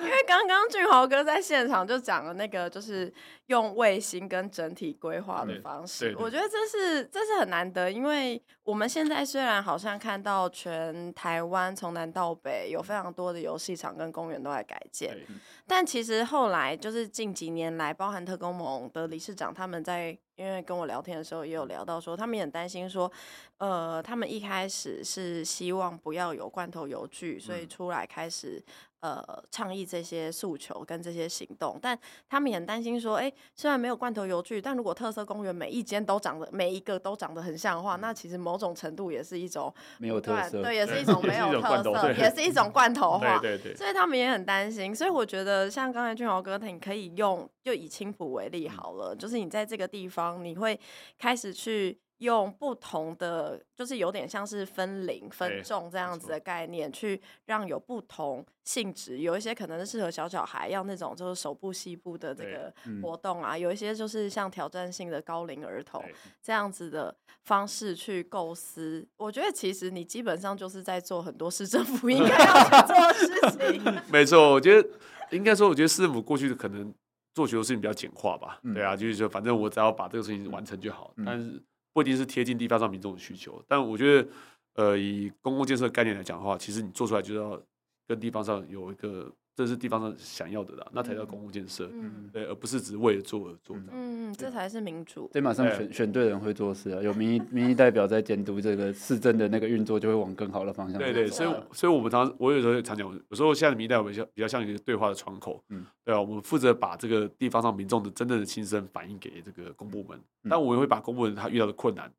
因为刚刚俊豪哥在现场就讲了那个，就是用卫星跟整体规划的方式，我觉得这是这是很难得，因为我们现在虽然好像看到全台湾从南到北有非常多的游戏场跟公园都在改建，但其实后来就是近几年来，包含特工盟的理事长他们在。因为跟我聊天的时候也有聊到说，他们也很担心说，呃，他们一开始是希望不要有罐头油具，所以出来开始呃倡议这些诉求跟这些行动。但他们也很担心说，哎，虽然没有罐头游具，但如果特色公园每一间都长得每一个都长得很像的话，那其实某种程度也是一种没有特色，对，也是一种没有特色，也是一种罐头 化。对对对。所以他们也很担心。所以我觉得，像刚才俊豪哥，他你可以用，就以青浦为例好了，就是你在这个地方。你会开始去用不同的，就是有点像是分龄分众这样子的概念，去让有不同性质，有一些可能是适合小小孩，要那种就是手部膝部的这个活动啊，有一些就是像挑战性的高龄儿童这样子的方式去构思。我觉得其实你基本上就是在做很多市政府应该要去做的事情。没错，我觉得应该说，我觉得市政府过去的可能。做许多事情比较简化吧，嗯、对啊，就是说反正我只要把这个事情完成就好，嗯、但是不一定是贴近地方上民众的需求。但我觉得，呃，以公共建设概念来讲的话，其实你做出来就要跟地方上有一个。这是地方上想要的啦，那才叫公共建设，嗯，对，而不是只为了做而做。嗯，这才是民主。对，马上选选对人会做事啊，有民意 民意代表在监督这个市政的那个运作，就会往更好的方向。对对，所以所以我们常我有时候常讲，有时候现在的民意代表比较比较像一个对话的窗口，嗯，对啊，我们负责把这个地方上民众的真正的心声反映给这个公部门，但我们会把公部门他遇到的困难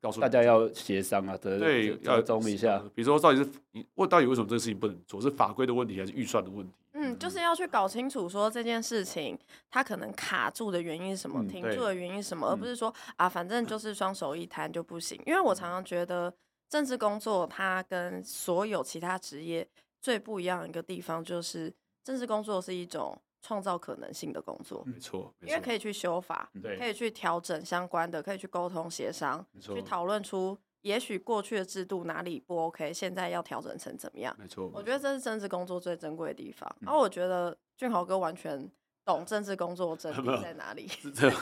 告诉大家要协商啊，对，要中一下。比如说，到底是你问到底为什么这个事情不能做？是法规的问题还是预算的问题？嗯，就是要去搞清楚说这件事情它可能卡住的原因是什么，嗯、停住的原因是什么，而不是说啊，反正就是双手一摊就不行。因为我常常觉得政治工作它跟所有其他职业最不一样的一个地方，就是政治工作是一种创造可能性的工作。没错，因为可以去修法，可以去调整相关的，可以去沟通协商，去讨论出。也许过去的制度哪里不 OK，现在要调整成怎么样？没错，我觉得这是政治工作最珍贵的地方。然后我觉得俊豪哥完全懂政治工作真 谛在哪里。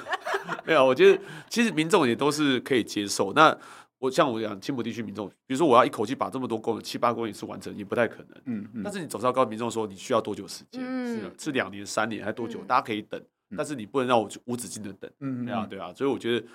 没有，我觉得其实民众也都是可以接受。那我像我讲，青浦地区民众，比如说我要一口气把这么多公里七八公里是完成，也不太可能。嗯嗯。但是你总是要告诉民众说，你需要多久时间？嗯。是是两年、三年还是多久？大家可以等，但是你不能让我无止境的等。嗯。对啊，对啊。所以我觉得，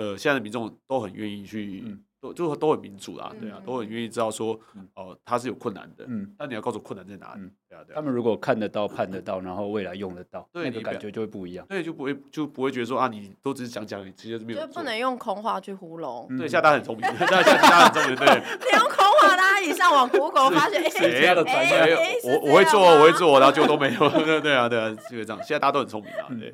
呃，现在的民众都很愿意去。都就都很民主啦，对啊，都很愿意知道说，哦，他是有困难的，嗯，但你要告诉困难在哪里，对啊，对啊。他们如果看得到、判得到，然后未来用得到，那个感觉就会不一样，对，就不会就不会觉得说啊，你都只是讲讲，其实没有。就不能用空话去糊弄。对，现在大家很聪明，现在大家很聪明，对。你用空话，大家一上网 Google 发现，谁的专业？我我会做，我会做，然后就都没有，对 对啊，对啊，就这样。现在大家都很聪明啊，对。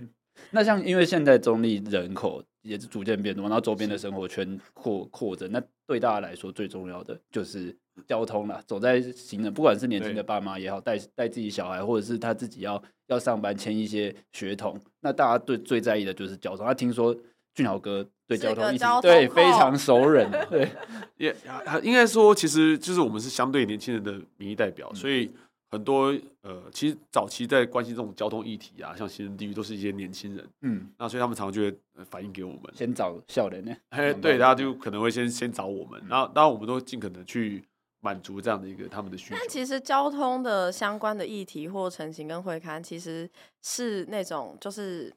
那像因为现在中立人口也是逐渐变多，然后周边的生活圈扩扩增，那对大家来说最重要的就是交通了。走在行人，不管是年轻的爸妈也好，带带自己小孩，或者是他自己要要上班签一些学童，那大家对最在意的就是交通。他听说俊豪哥对交通一直对非常熟人，对，也应该说其实就是我们是相对年轻人的民意代表，所以。很多呃，其实早期在关心这种交通议题啊，像行人地狱，都是一些年轻人，嗯，那所以他们常常就会反映给我们，先找笑人呢，哎，对，大家就可能会先 先找我们，然后当然我们都尽可能去满足这样的一个他们的需求。但其实交通的相关的议题或成型跟会刊，其实是那种就是，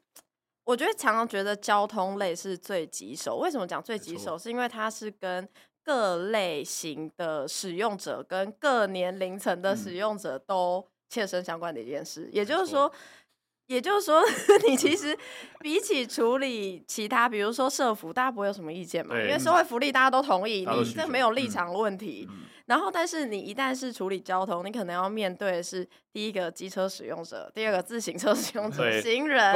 我觉得常常觉得交通类是最棘手。为什么讲最棘手？是因为它是跟各类型的使用者跟各年龄层的使用者都切身相关的一件事，也就是说，也就是说，你其实比起处理其他，比如说社福，大家不会有什么意见嘛？因为社会福利大家都同意，你这没有立场问题。然后，但是你一旦是处理交通，你可能要面对的是第一个机车使用者，第二个自行车使用者，行人，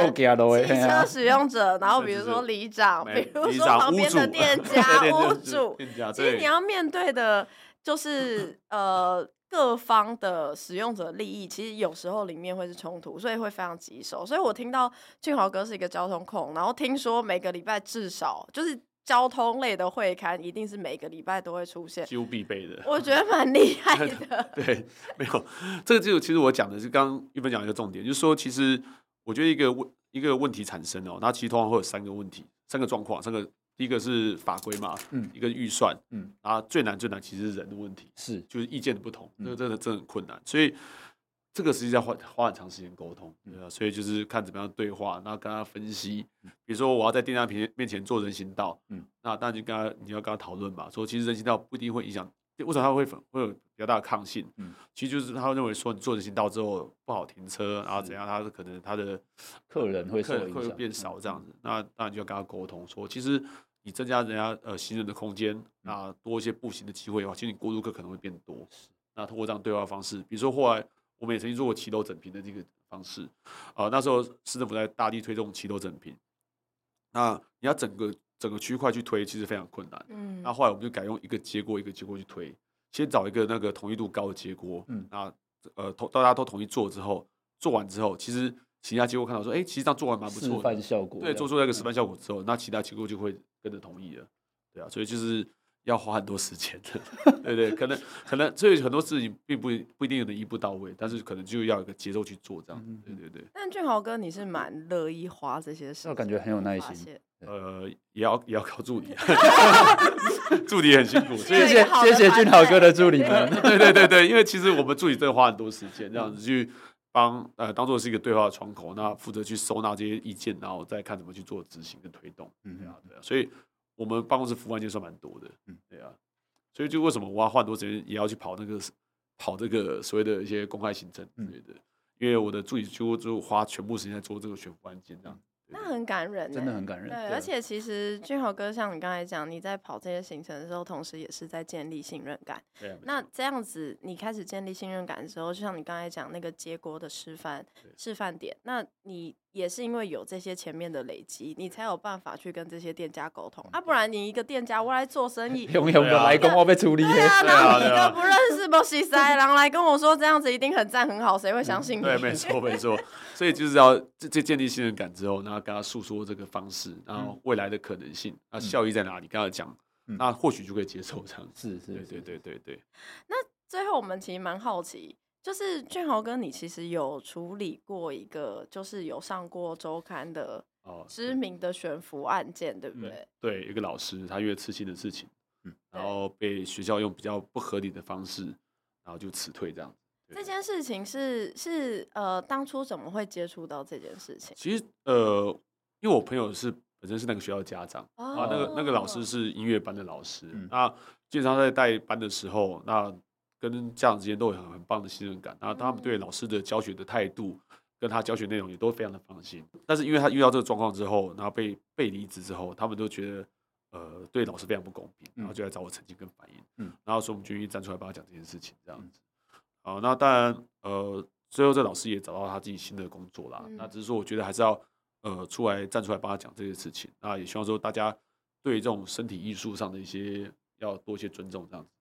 汽车使用者，然后比如说里长，比如说旁边的 店家、屋主，其实你要面对的就是呃各方的使用者利益，其实有时候里面会是冲突，所以会非常棘手。所以我听到俊豪哥是一个交通控，然后听说每个礼拜至少就是。交通类的会刊一定是每个礼拜都会出现，几乎必备的。我觉得蛮厉害 的。对，没有这个就其实我讲的是刚刚玉芬讲一个重点，就是说其实我觉得一个问一个问题产生哦，那其实通常会有三个问题，三个状况。三个第一个是法规嘛，嗯，一个预算，嗯，然后最难最难其实是人的问题，是就是意见的不同，那个真的真的很困难，所以。这个实际上花花很长时间沟通，对啊，所以就是看怎么样对话，然后跟他分析。比如说我要在店家面面前做人行道，嗯，那当然就跟他你要跟他讨论嘛，说其实人行道不一定会影响，为什么他会会有比较大的抗性？嗯，其实就是他认为说你做人行道之后不好停车，然后怎样，他是可能他的客人会客人会变少这样子，那当然就要跟他沟通说，其实你增加人家呃行人的空间，那多一些步行的机会的话，其实你过路客可能会变多。那通过这样对话方式，比如说后来。我们也曾经做过骑楼整平的这个方式，啊、呃，那时候市政府在大力推动骑楼整平，那你要整个整个区块去推，其实非常困难。嗯，那后来我们就改用一个街过一个街过去推，先找一个那个统一度高的结果，嗯，那呃，同大家都同意做之后，做完之后，其实其他街过看到说，哎、欸，其实这样做完蛮不错的，示范效果，对，做出那个示范效果之后，嗯、那其他街过就会跟着同意了，对啊，所以就是。要花很多时间的，对对，可能可能，所以很多事情并不不一定能一步到位，但是可能就要有一个节奏去做这样，对对对。但俊豪哥，你是蛮乐意花这些时间，我感觉很有耐心。呃，也要也要靠助理，助理很辛苦，谢谢谢谢俊豪哥的助理们。对对对对，因为其实我们助理真的花很多时间，这样子去帮呃当做是一个对话的窗口，那负责去收纳这些意见，然后再看怎么去做执行跟推动。嗯，对啊对啊，所以。我们办公室服务案件算蛮多的，嗯，对啊，所以就为什么我要花很多时间也要去跑那个跑这个所谓的一些公开行政之类的，因为我的助理几乎就花全部时间在做这个选服案件这样，那很感人，真的很感人。对，而且其实俊豪哥像你刚才讲，你在跑这些行程的时候，同时也是在建立信任感。对。那这样子，你开始建立信任感的时候，就像你刚才讲那个结果的示范示范点，那你也是因为有这些前面的累积，你才有办法去跟这些店家沟通啊。不然你一个店家我来做生意，永远的来跟我被处理。对啊，然后一个不认识不西塞，然后来跟我说这样子一定很赞很好，谁会相信你？对，没错没错。所以就是要这这建立信任感之后，然后跟他诉说这个方式，然后未来的可能性，那、嗯、效益在哪里？跟他讲，嗯、那或许就可以接受这样。是是，对对对对对。那最后我们其实蛮好奇，就是俊豪哥，你其实有处理过一个，就是有上过周刊的知名的悬浮案件，哦、对不对、嗯？对，一个老师他因为刺青的事情，嗯，然后被学校用比较不合理的方式，然后就辞退这样。这件事情是是呃，当初怎么会接触到这件事情？其实呃，因为我朋友是本身是那个学校的家长、哦、啊，那个那个老师是音乐班的老师，嗯、那经常在带班的时候，那跟家长之间都有很很棒的信任感，然后他们对老师的教学的态度跟他教学内容也都非常的放心。但是因为他遇到这个状况之后，然后被被离职之后，他们都觉得呃，对老师非常不公平，然后就来找我澄清跟反映，嗯，然后所以我们就愿意站出来帮他讲这件事情，这样子。好，那当然，呃，最后这老师也找到他自己新的工作啦。嗯、那只是说，我觉得还是要，呃，出来站出来帮他讲这些事情。那也希望说大家对这种身体艺术上的一些要多一些尊重，这样子。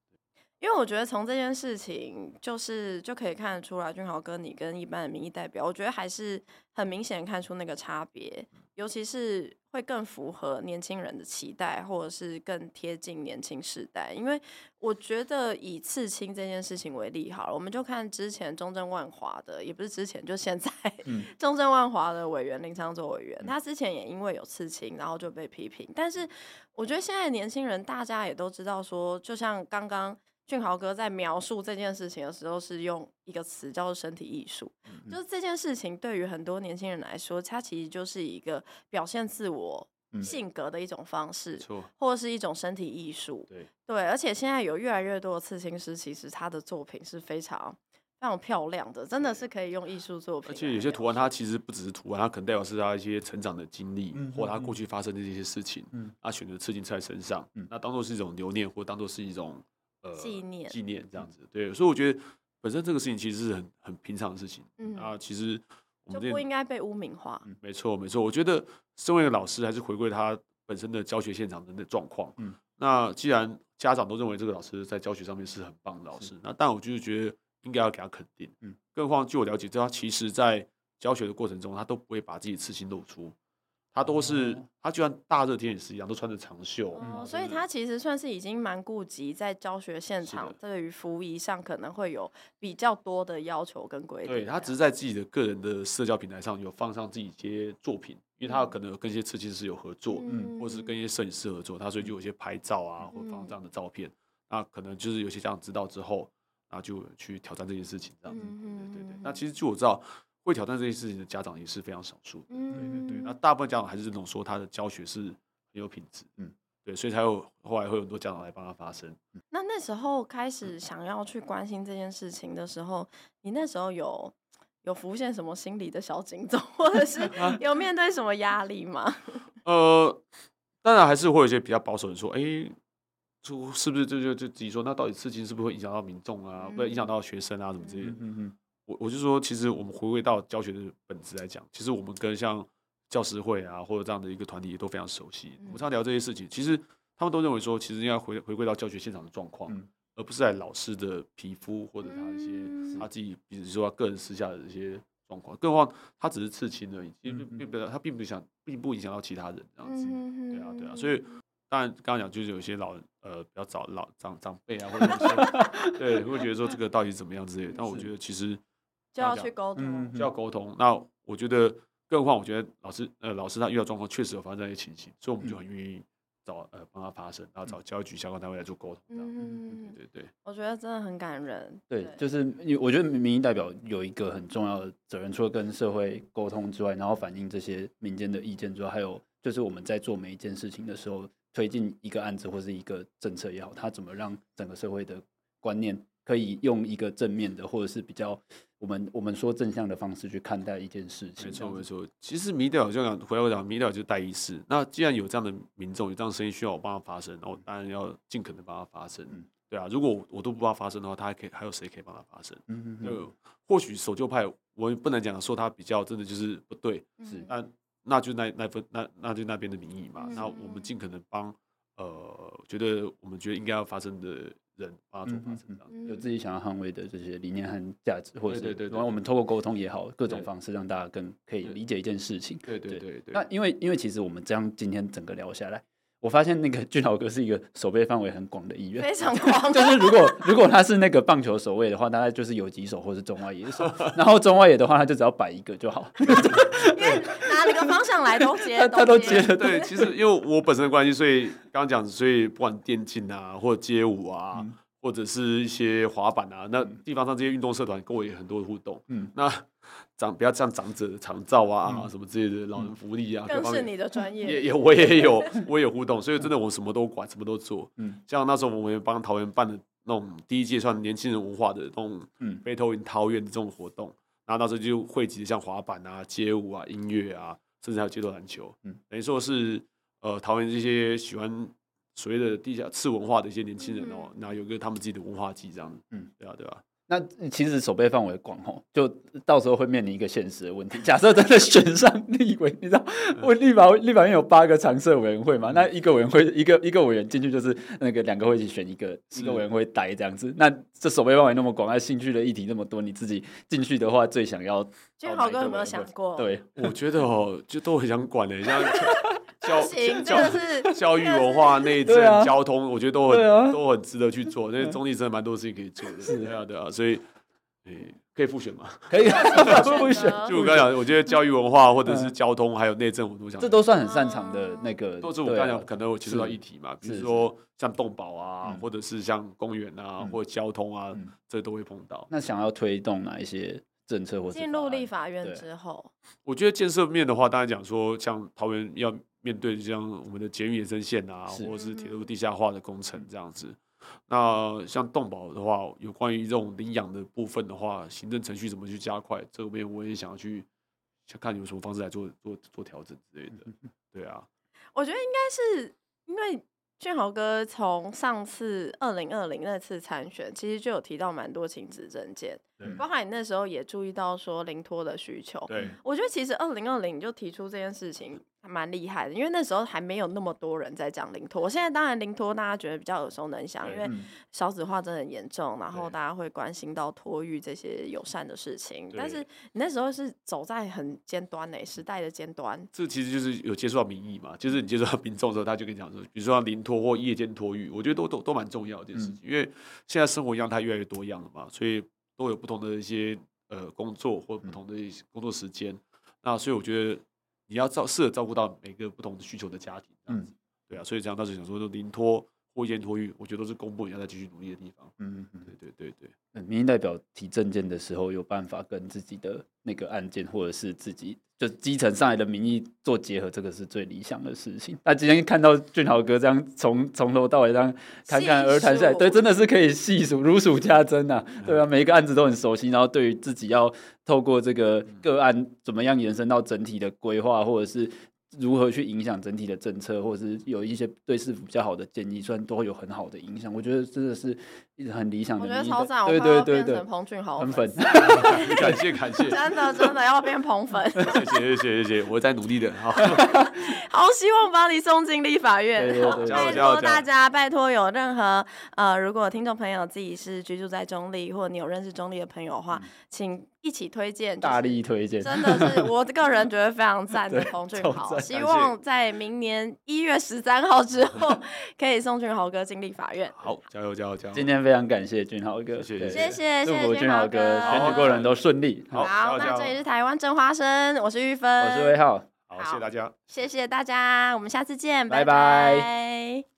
因为我觉得从这件事情，就是就可以看得出来，俊豪哥你跟一般的民意代表，我觉得还是很明显看出那个差别，尤其是会更符合年轻人的期待，或者是更贴近年轻世代。因为我觉得以刺青这件事情为例，好了，我们就看之前中正万华的，也不是之前，就现在，嗯、中正万华的委员林昌佐委员，他之前也因为有刺青，然后就被批评。但是我觉得现在年轻人，大家也都知道说，就像刚刚。俊豪哥在描述这件事情的时候，是用一个词叫做“身体艺术”。就是这件事情对于很多年轻人来说，它其实就是一个表现自我性格的一种方式，或者是一种身体艺术。对对，而且现在有越来越多的刺青师，其实他的作品是非常非常漂亮的，真的是可以用艺术作品。而且有些图案，它其实不只是图案，它可能代表是他一些成长的经历，或他过去发生的这些事情，嗯他选择刺青在身上，嗯那当做是一种留念，或当做是一种。呃，纪念纪念这样子，对，所以我觉得本身这个事情其实是很很平常的事情，嗯啊，其实我们就不应该被污名化。嗯，没错没错，我觉得身为一个老师，还是回归他本身的教学现场的那状况。嗯，那既然家长都认为这个老师在教学上面是很棒的老师，那但我就是觉得应该要给他肯定。嗯，更何况据我了解，他其实在教学的过程中，他都不会把自己刺青露出。他都是，他就像大热天也是一样，都穿着长袖。哦，所以他其实算是已经蛮顾及在教学现场对于服仪上可能会有比较多的要求跟规定。对，他只是在自己的个人的社交平台上有放上自己一些作品，因为他可能有跟一些设计师有合作，嗯，或是跟一些摄影师合作，他所以就有一些拍照啊，或放这样的照片。那可能就是有些家长知道之后，然后就去挑战这件事情，这样子。对对对。那其实据我知道。会挑战这些事情的家长也是非常少数，嗯，对对对，那大部分家长还是这种说他的教学是很有品质，嗯，对，所以才有后来会有很多家长来帮他发声。那那时候开始想要去关心这件事情的时候，你那时候有有浮现什么心理的小警钟，或者是有面对什么压力吗？呃，当然还是会有一些比较保守的说，哎，是不是就就就自己说，那到底事情是不是会影响到民众啊，会影响到学生啊，什么之类的？嗯嗯。我我就说，其实我们回归到教学的本质来讲，其实我们跟像教师会啊或者这样的一个团体也都非常熟悉。我们常聊这些事情，其实他们都认为说，其实应该回回归到教学现场的状况，而不是在老师的皮肤或者他一些他自己，比如说他个人私下的这些状况。更何况他只是刺青而已，其实并并不他并不想，并不影响到其他人这样子。对啊，对啊。所以当然刚刚讲就是有些老人呃比较早老长长辈啊，或者 对会觉得说这个到底怎么样之类的。但我觉得其实。就要去沟通，就要沟通。那我觉得，更何况我觉得老师，呃，老师他遇到状况确实有发生这些情形，所以我们就很愿意找呃帮他发声，然后找教育局相关单位来做沟通。嗯，对对对，我觉得真的很感人。对，就是我觉得民意代表有一个很重要的责任，除了跟社会沟通之外，然后反映这些民间的意见之外，还有就是我们在做每一件事情的时候，推进一个案子或是一个政策也好，它怎么让整个社会的观念可以用一个正面的，或者是比较我们我们说正向的方式去看待一件事情。没错没错，其实民调就像回来讲，民调就是代议士。那既然有这样的民众，有这样的声音需要我帮他发声，那我当然要尽可能帮他发声。嗯、对啊，如果我都不帮他发声的话，他还可以还有谁可以帮他发声？嗯嗯嗯。或许守旧派，我不能讲说他比较真的就是不对，是那那就那那份那那就那边的民意嘛。嗯、那我们尽可能帮呃，觉得我们觉得应该要发生的人把它做发声，嗯、有自己想要捍卫的这些理念和价值，或者是然后我们透过沟通也好，各种方式让大家更可以理解一件事情。对对对对，对，对。那因为因为其实我们这样今天整个聊下来。我发现那个俊豪哥是一个守备范围很广的议员，非常广。就是如果 如果他是那个棒球守卫的话，大概就是游击手或是中外野手。然后中外野的话，他就只要摆一个就好。因为哪个方向来都接，他都接了。对，其实因为我本身的关系，所以刚刚讲，所以不管电竞啊，或者街舞啊，嗯、或者是一些滑板啊，那地方上这些运动社团跟我也很多的互动。嗯，那。长不要像长者的长照啊，嗯、什么之类的老人福利啊，更是你的专业。也也我也有 我也有互动，所以真的我什么都管，什么都做。嗯，像那时候我们帮桃园办的那种第一届算年轻人文化的那种嗯 Battle in 桃园的这种活动，然后那时候就汇集像滑板啊、街舞啊、音乐啊，甚至还有街头篮球。嗯，等于说是呃桃园这些喜欢所谓的地下次文化的一些年轻人哦，然后有个他们自己的文化季这样。嗯，对啊，对吧？那其实守备范围广哦，就到时候会面临一个现实的问题。假设真的选上立委，你知道，我立法立法院有八个常设委员会嘛？那一个委员会一个一个委员进去就是那个两个会一起选一个一个委员会待这样子。那这守备范围那么广，那兴趣的议题那么多，你自己进去的话，最想要？俊豪哥有没有想过？对，我觉得哦，就都很想管的，像。教行教是 教育文化内政、啊、交通，我觉得都很、啊、都很值得去做。因为中立真的蛮多事情可以做的，是啊，对啊，所以，欸、可以复选吗？可以复选。就我刚讲，我觉得教育文化或者是交通还有内政，我都想。这都算很擅长的那个。都是我刚讲，可能我接触到议题嘛，比如说像动保啊，或者是像公园啊，或者交通啊，这都会碰到。那想要推动哪一些政策或进入立法院之后，我觉得建设面的话，当然讲说像桃园要。面对像我们的捷运延伸线啊，或者是铁路地下化的工程这样子，那像动保的话，有关于这种领养的部分的话，行政程序怎么去加快，这边我也想要去想看有什么方式来做做做调整之类的。对啊，我觉得应该是因为俊豪哥从上次二零二零那次参选，其实就有提到蛮多亲子政见。包含你那时候也注意到说临托的需求，对，我觉得其实二零二零你就提出这件事情还蛮厉害的，因为那时候还没有那么多人在讲临托。我现在当然临托大家觉得比较耳熟能详，因为少子化真的很严重，然后大家会关心到托育这些友善的事情。但是你那时候是走在很尖端诶，时代的尖端。这其实就是有接触到民意嘛，就是你接触到民众的时候，他就跟你讲说，比如说临托或夜间托育，我觉得都都都蛮重要的一件事情，因为现在生活样态越来越多样了嘛，所以。都有不同的一些呃工作或不同的一些工作时间，嗯、那所以我觉得你要照适合照顾到每个不同的需求的家庭，嗯，对啊，所以这样当时想说，就临托或夜间托育，我觉得都是公部门要再继续努力的地方，嗯嗯，对对对对。民意代表提证件的时候，有办法跟自己的那个案件，或者是自己就基层上来的民意做结合，这个是最理想的事情。那今天看到俊豪哥这样从从头到尾这样侃侃而谈下来，对，真的是可以细数如数家珍呐，对啊，每一个案子都很熟悉，然后对于自己要透过这个个案怎么样延伸到整体的规划，或者是。如何去影响整体的政策，或者是有一些对市府比较好的建议，虽然都会有很好的影响。我觉得真的是一直很理想的。我觉得超赞，对对对对，彭俊豪很粉，感谢感谢，真的真的要变彭粉。谢谢谢谢谢谢，我在努力的。好，好希望把你送进立法院。拜托大家，拜托有任何呃，如果听众朋友自己是居住在中立，或者你有认识中立的朋友的话，请。一起推荐，大力推荐，真的是 我个人觉得非常赞的彭俊豪。希望在明年一月十三号之后，可以送俊豪哥进立法院。好，加油加油加油！今天非常感谢俊豪哥，谢谢谢谢，祝福俊豪哥选举过程都顺利。好，那这里是台湾正花生，我是玉芬，我是魏浩，好，谢谢大家，谢谢大家，我们下次见，拜拜。